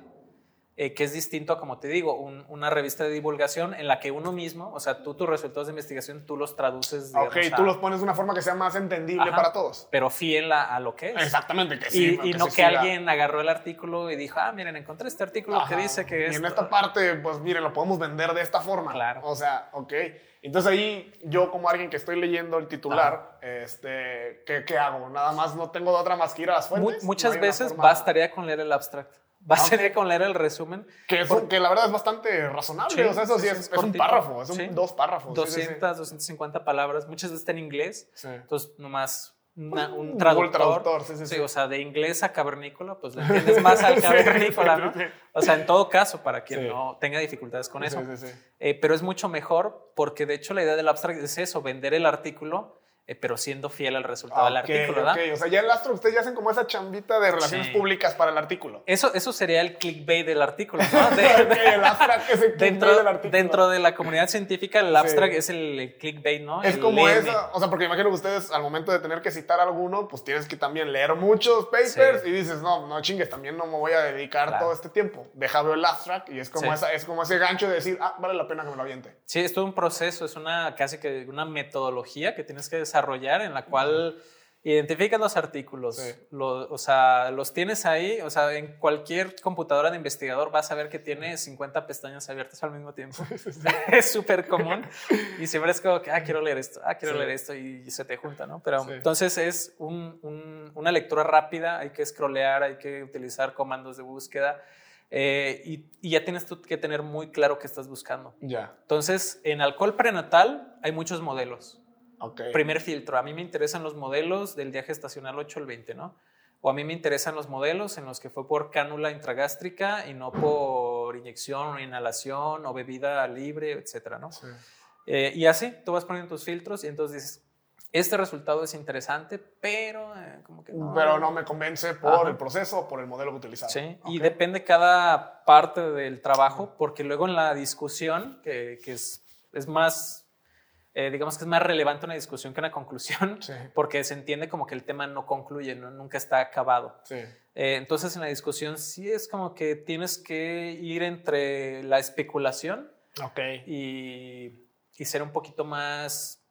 eh, que es distinto a, como te digo, una revista de divulgación en la que uno mismo, o sea, tú tus resultados de investigación, tú los traduces. Digamos, ok, tú los pones de una forma que sea más entendible para todos. Pero fiel a, lo que es. Exactamente, que sí. Y, no que alguien agarró el artículo y dijo, ah, miren, encontré este artículo que dice que es... Y en esta parte, pues miren, lo podemos vender de esta forma. Claro. O sea, ok. Entonces ahí yo como alguien que estoy leyendo el titular, este, ¿qué, ¿qué, hago? Nada más no tengo de otra más que ir a las fuentes. muchas veces bastaría con leer el abstract. Va a ser con leer el resumen. Que, que, la verdad es bastante razonable. o sea, eso sí es, es un párrafo, es un, dos párrafos. 200, 250 palabras. Muchas veces está en inglés. Entonces, nomás un traductor. traductor sí, sí, sí, O sea, de inglés a cavernícola, pues le [LAUGHS] entiendes más al cavernícola, ¿no? O sea, en todo caso, para quien no tenga dificultades con eso. Eh, pero es mucho mejor porque, de hecho, la idea del abstract es eso, vender el artículo eh, pero siendo fiel al resultado del artículo, ¿verdad? Ok, o sea, ya el Astro, ustedes ya hacen como esa chambita de relaciones públicas para el artículo. Eso, eso sería el clickbait del artículo, ¿no? [LAUGHS] el abstract es el dentro, del artículo. Dentro de la comunidad científica, el abstract es el, clickbait, ¿no? Es como eso, o sea, porque imagino que ustedes al momento de tener que citar alguno, pues tienes que también leer muchos papers y dices, no, no chingues, también no me voy a dedicar todo este tiempo. Deja ver el abstract y es como, esa, es como ese gancho de decir, ah, vale la pena que me lo aviente. Sí, es todo un proceso, es una casi que una metodología que tienes que desarrollar desarrollar en la cual identificas los artículos, o sea, los tienes ahí, o sea, en cualquier computadora de investigador vas a ver que tiene 50 pestañas abiertas al mismo tiempo. [LAUGHS] es súper común y siempre es como que, ah, quiero leer esto, ah, quiero leer esto y se te junta, ¿no? Pero entonces es una lectura rápida, hay que scrollear, hay que utilizar comandos de búsqueda. Eh, y, ya tienes tú que tener muy claro qué estás buscando. Ya. Entonces, en alcohol prenatal hay muchos modelos. Primer filtro. A mí me interesan los modelos del día gestacional 8 al 20, ¿no? O a mí me interesan los modelos en los que fue por cánula intragástrica y no por inyección o inhalación o bebida libre, etcétera, ¿no? Eh, y así, tú vas poniendo tus filtros y entonces dices, este resultado es interesante, pero eh, como que no. Pero no me convence por el proceso o por el modelo que utilizamos. Sí, y depende cada parte del trabajo, porque luego en la discusión, que, que es, es más eh, digamos que es más relevante una discusión que una conclusión, [LAUGHS] porque se entiende como que el tema no concluye, nunca está acabado. Eh, entonces en la discusión sí es como que tienes que ir entre la especulación y, y, ser un poquito más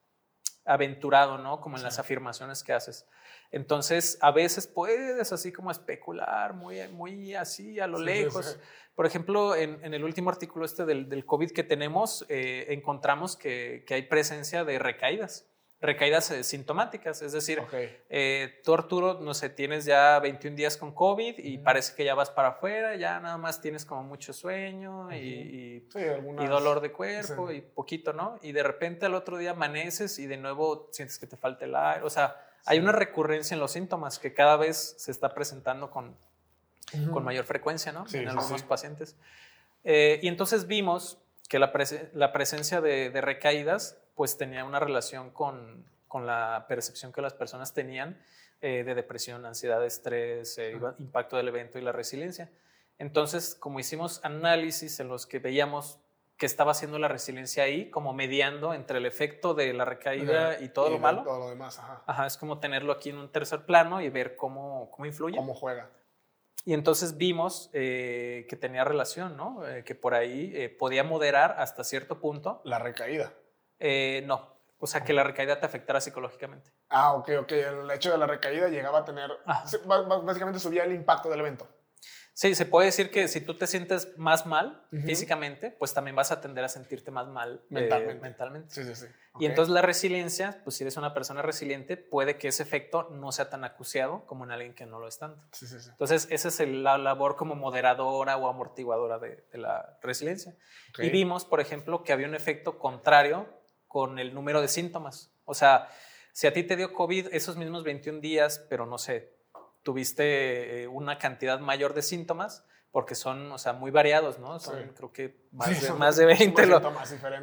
aventurado, ¿no? Como en las afirmaciones que haces. Entonces, a veces puedes así como especular, muy, muy así a lo lejos. Por ejemplo, en, el último artículo este del, del COVID que tenemos, eh, encontramos que, que, hay presencia de recaídas, recaídas eh, sintomáticas. Es decir, eh, tú Arturo, no sé, tienes ya 21 días con COVID y parece que ya vas para afuera, ya nada más tienes como mucho sueño y, y, dolor de cuerpo y poquito, ¿no? Y de repente al otro día amaneces y de nuevo sientes que te falta el aire. O sea, hay una recurrencia en los síntomas que cada vez se está presentando con con mayor frecuencia, ¿no? en algunos pacientes. Eh, y entonces vimos que la, la presencia de, recaídas pues tenía una relación con, con, la percepción que las personas tenían eh, de depresión, ansiedad, estrés, eh, impacto del evento y la resiliencia. Entonces, como hicimos análisis en los que veíamos que estaba haciendo la resiliencia ahí, como mediando entre el efecto de la recaída y todo lo malo. Todo lo demás, ajá. Ajá, es como tenerlo aquí en un tercer plano y ver cómo, cómo influye. Cómo juega. Y entonces vimos eh, que tenía relación, ¿no? Eh, que por ahí eh, podía moderar hasta cierto punto. La recaída. no, o sea, que la recaída te afectara psicológicamente. Ah, ok, ok. El hecho de la recaída llegaba a tener, básicamente subía el impacto del evento. Sí, se puede decir que si tú te sientes más mal físicamente, pues también vas a tender a sentirte más mal eh, mentalmente. Sí, sí, sí. Y entonces la resiliencia, pues si eres una persona resiliente, puede que ese efecto no sea tan acuciado como en alguien que no lo es tanto. Sí, sí, sí. Entonces esa es la labor como moderadora o amortiguadora de, la resiliencia. Y vimos, por ejemplo, que había un efecto contrario con el número de síntomas. O sea, si a ti te dio COVID esos mismos 21 días, pero no sé, tuviste eh, una cantidad mayor de síntomas porque son, o sea, muy variados, ¿no? Son, creo que más, de, más de 20. Lo,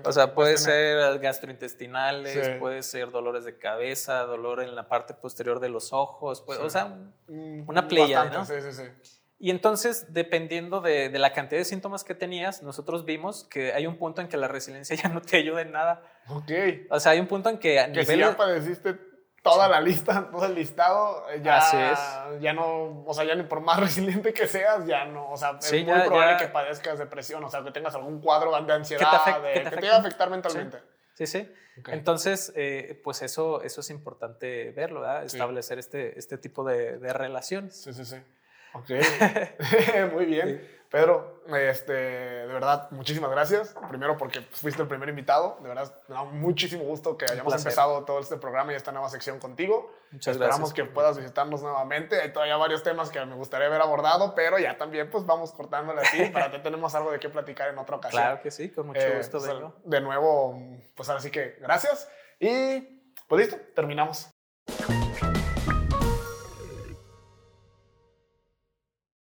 o sea, puede ser gastrointestinales, puede ser dolores de cabeza, dolor en la parte posterior de los ojos, o sea, mm, una playa, ¿no? Sí, sí, sí. Y entonces, dependiendo de, de, la cantidad de síntomas que tenías, nosotros vimos que hay un punto en que la resiliencia [LAUGHS] ya no te ayuda en nada. Ok. O sea, hay un punto en que a que nivel... si ya padeciste toda la lista, todo el listado, eh, ya, es. ya no, o sea, ya ni por más [LAUGHS] resiliente que seas, ya no, o sea, es muy probable que padezcas depresión, o sea, que tengas algún cuadro de ansiedad, que te, que, a afectar mentalmente. Sí, sí. Entonces, eh, pues eso, eso es importante verlo, ¿verdad? Establecer este, este tipo de, de relaciones. Sí, sí, sí. Ok, [LAUGHS] [LAUGHS] muy bien. Pedro, este, de verdad, muchísimas gracias. Primero porque fuiste el primer invitado. De verdad, me da muchísimo gusto que hayamos empezado todo este programa y esta nueva sección contigo. Muchas Esperamos que puedas visitarnos nuevamente. Hay todavía varios temas que me gustaría haber abordado, pero ya también pues vamos cortándole así [LAUGHS] para que tenemos algo de qué platicar en otra ocasión. Claro que sí, con mucho eh, gusto. Pues, de nuevo, pues ahora sí que gracias. Y pues listo, terminamos.